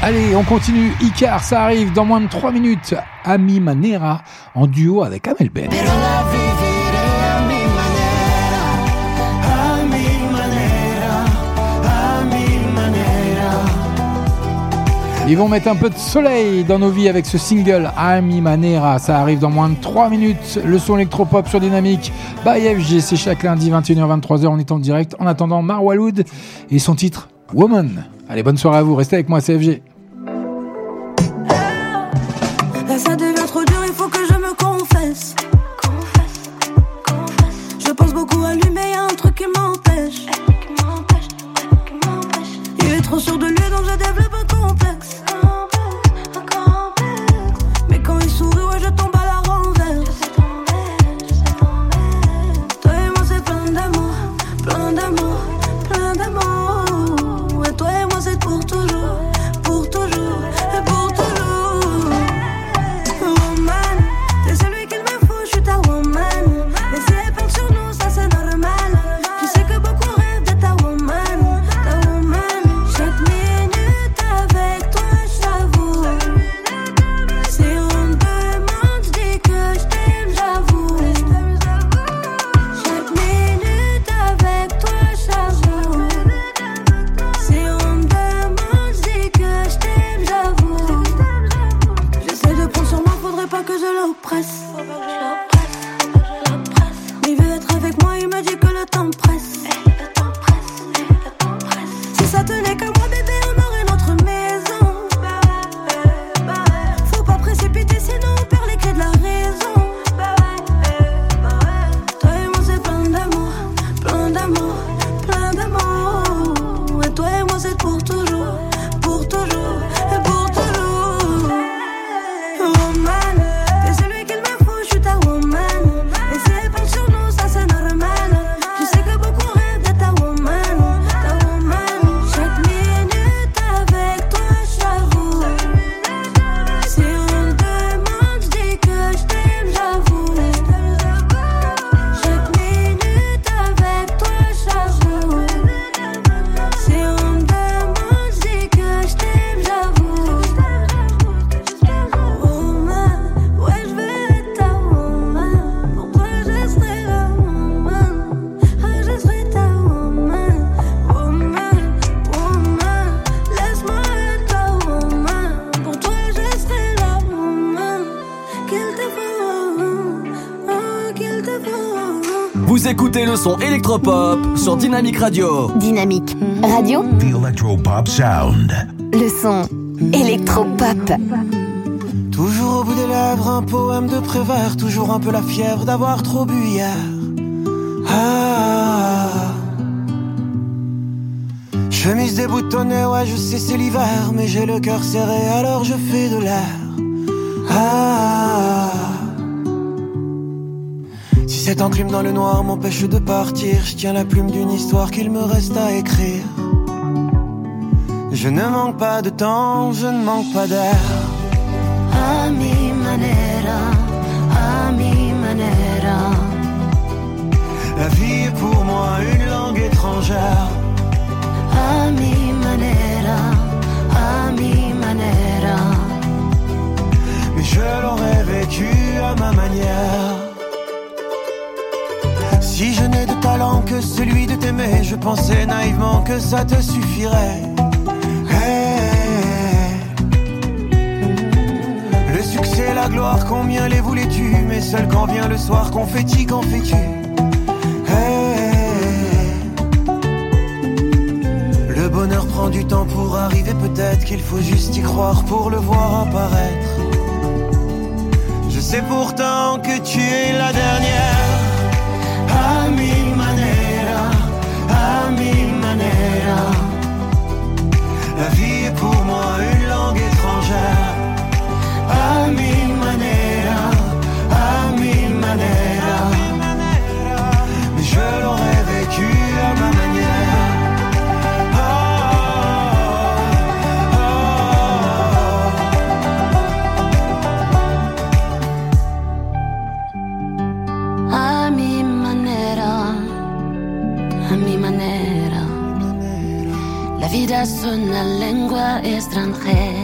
Allez, on continue. Icar, ça arrive dans moins de 3 minutes. Ami Manera en duo avec Amel Ben. Ils vont mettre un peu de soleil dans nos vies avec ce single Ami Manera. Ça arrive dans moins de 3 minutes. Le son électropop sur Dynamique. By FG, c'est chaque lundi 21h-23h. On est en direct. En attendant, Marwaloud et son titre Woman. Allez, bonne soirée à vous. Restez avec moi, CFG. Le son électropop sur Dynamique Radio. Dynamique Radio, The Electropop Sound. le son électropop. Toujours au bout des lèvres, un poème de Prévert. Toujours un peu la fièvre d'avoir trop bu hier. Ah. Chemise déboutonnée, ouais, je sais, c'est l'hiver. Mais j'ai le cœur serré, alors je fais de l'air. Ah. Cette enclume dans le noir m'empêche de partir, je tiens la plume d'une histoire qu'il me reste à écrire. Je ne manque pas de temps, je ne manque pas d'air. A mi manera, a mi manera. La vie est pour moi une langue étrangère. A mi manera, a mi manera. Mais je l'aurais vécu à ma manière. Si je n'ai de talent que celui de t'aimer, je pensais naïvement que ça te suffirait. Hey. Le succès, la gloire, combien les voulais-tu? Mais seul quand vient le soir, confetti, qu'en fais-tu? Hey. Le bonheur prend du temps pour arriver, peut-être qu'il faut juste y croire pour le voir apparaître. Je sais pourtant que tu es la dernière. A mi manera, a mi manera. La vie est pour moi une langue étrangère. A mi manera, a mi manera. mentiras son la lengua extranjera.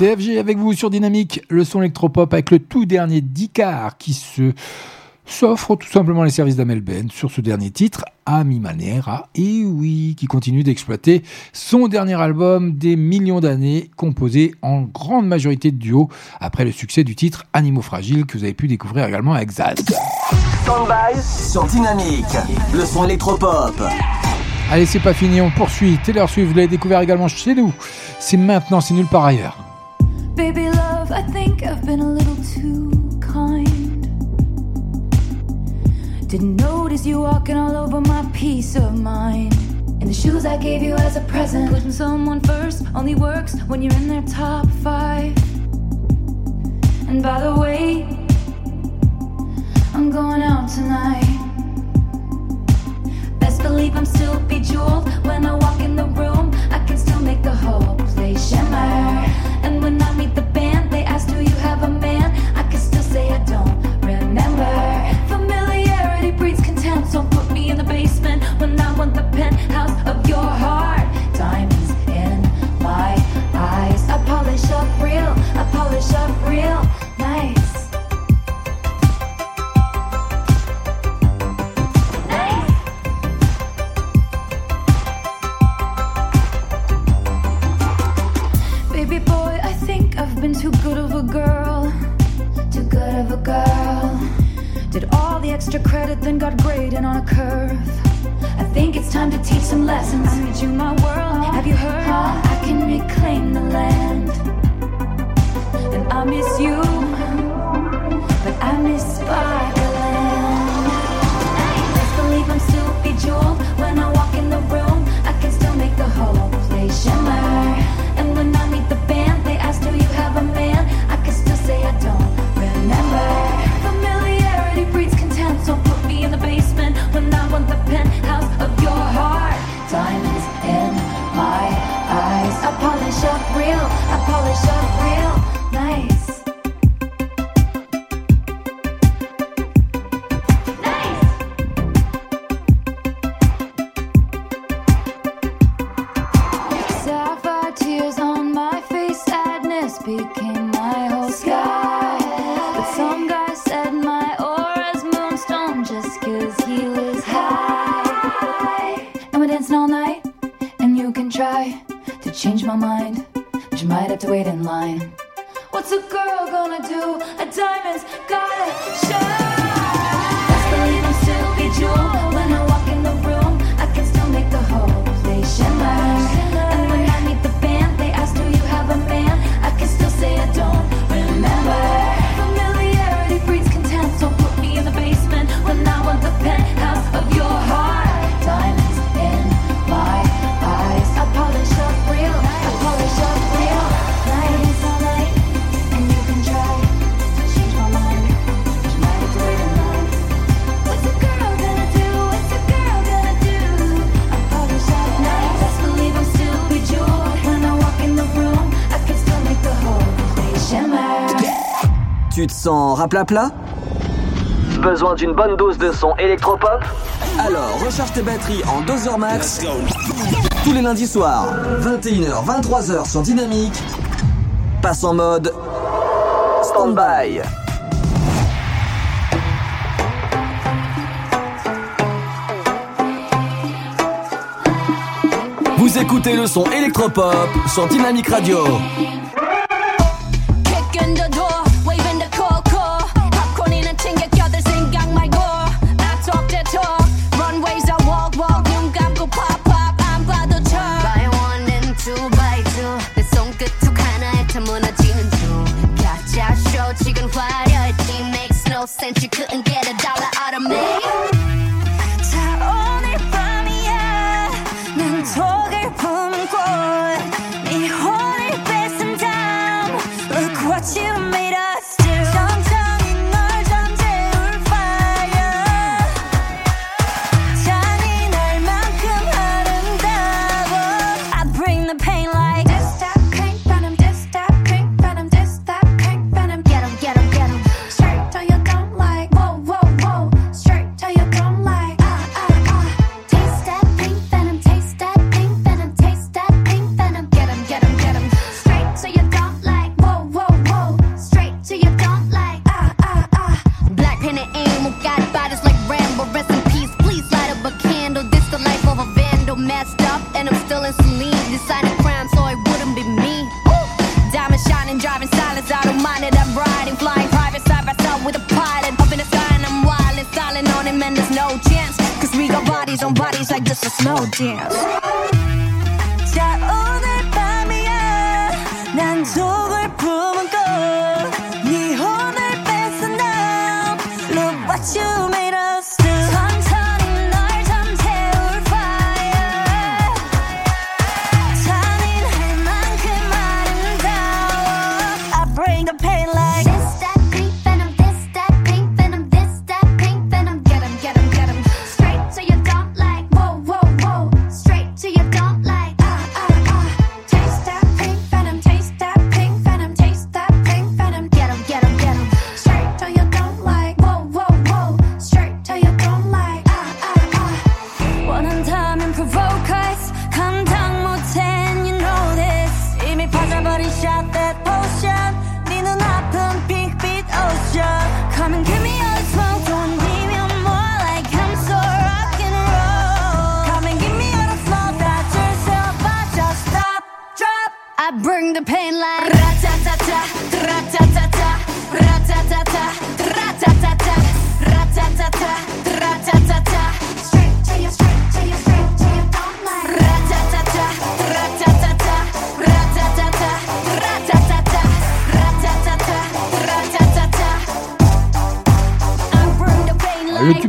Manière. CFG avec vous sur Dynamique, le son électropop avec le tout dernier Dicar qui se s'offre tout simplement les services d'Amel Ben sur ce dernier titre, à mi manera, et oui, qui continue d'exploiter son dernier album des millions d'années, composé en grande majorité de duos, après le succès du titre Animaux Fragiles que vous avez pu découvrir également avec Zaz. Stand-by sur Dynamique. Le son électropop. Allez, c'est pas fini, on poursuit. Taylor Swift, vous l'avez découvert également chez nous. C'est maintenant, c'est nulle part ailleurs. Baby love, I think I've been a little too kind. Didn't notice you walking all over my peace of mind. And the shoes I gave you as a present. Putting someone first only works when you're in their top five. And by the way, I'm going out tonight. Best believe I'm still bejeweled when I walk in the en raplapla Besoin d'une bonne dose de son électropop Alors recharge tes batteries en 2 heures max. Tous les lundis soirs, 21h, 23h sur Dynamique. Passe en mode stand-by. Vous écoutez le son électropop sur Dynamique Radio.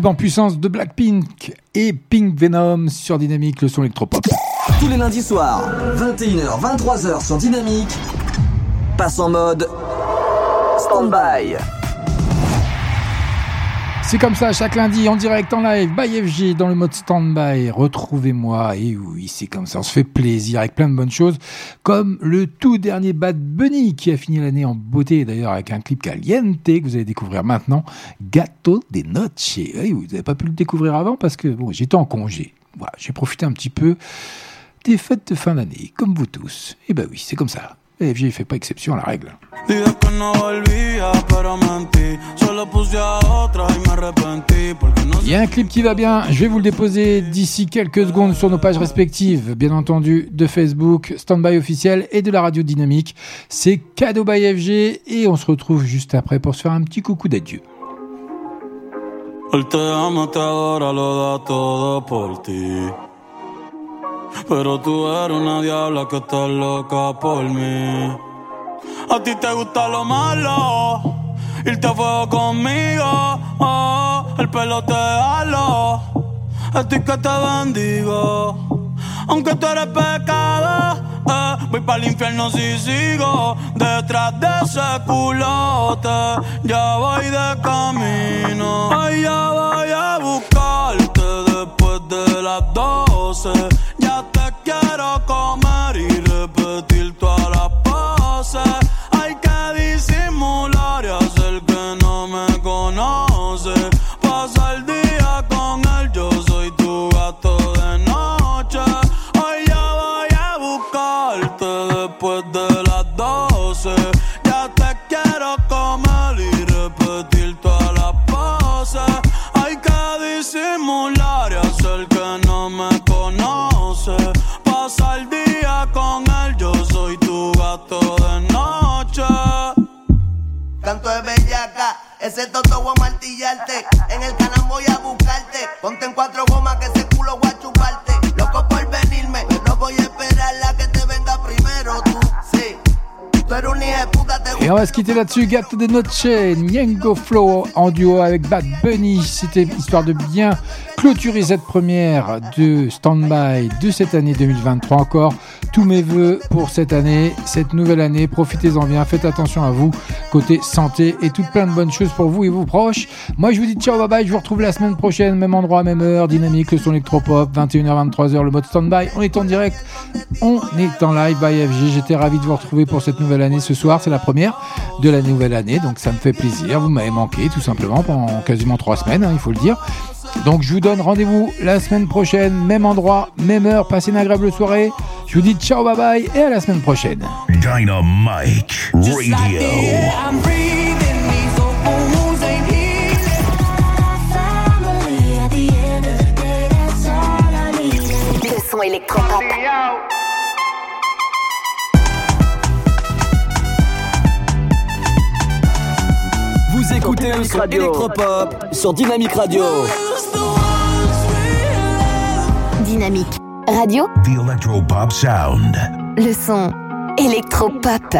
en puissance de Blackpink et Pink Venom sur Dynamique, le son électropop. Tous les lundis soirs, 21h, 23h sur Dynamique, passe en mode stand-by. C'est comme ça, chaque lundi, en direct, en live, by FG, dans le mode stand-by. Retrouvez-moi, et oui, c'est comme ça, on se fait plaisir avec plein de bonnes choses comme le tout dernier Bad Bunny qui a fini l'année en beauté, d'ailleurs avec un clip caliente que vous allez découvrir maintenant, Gato de Noche. Vous n'avez pas pu le découvrir avant parce que bon, j'étais en congé. Voilà, j'ai profité un petit peu des fêtes de fin d'année, comme vous tous. Et ben oui, c'est comme ça. FG il fait pas exception à la règle. Dije que no volvía, pero mentí. Solo puse a otra y me arrepentí. Porque no Il y a un clip qui va bien, je vais vous le déposer d'ici quelques secondes sur nos pages respectives, bien entendu, de Facebook, Standby officiel et de la radio dynamique. C'est cadeau by FG et on se retrouve juste après pour se faire un petit coucou d'adieu. Él te ama, te adora, lo da todo por ti. Pero tú eres una diabla que está loca por mí. A ti te gusta lo malo, irte a fuego conmigo. oh, el pelo te halo, a ti que te bendigo. Aunque tú eres pecado, eh, voy para el infierno si sigo detrás de ese culote. Ya voy de camino. Ay, ya voy a buscarte después de las 12 quiero comer. Et on va se quitter là-dessus. Gato de Noche, Nyango Flow en duo avec Bad Bunny. C'était histoire de bien clôturer cette première de Standby de cette année 2023 encore. Tous mes voeux pour cette année, cette nouvelle année. Profitez-en bien, faites attention à vous, côté santé et toutes plein de bonnes choses pour vous et vos proches. Moi, je vous dis ciao, bye bye. Je vous retrouve la semaine prochaine, même endroit, même heure. Dynamique, le son électropop, 21h, 23h, le mode Standby. On est en direct, on est en live by FG. J'étais ravi de vous retrouver pour cette nouvelle année ce soir. C'est la première de la nouvelle année, donc ça me fait plaisir. Vous m'avez manqué tout simplement pendant quasiment trois semaines, hein, il faut le dire. Donc je vous donne rendez-vous la semaine prochaine, même endroit, même heure. Passez une agréable soirée. Je vous dis ciao, bye bye et à la semaine prochaine. Dynamite Radio. Son électropop. Vous écoutez le son électropop sur Dynamique Radio. Dynamique radio, The Electro Pop Sound. le son électropop.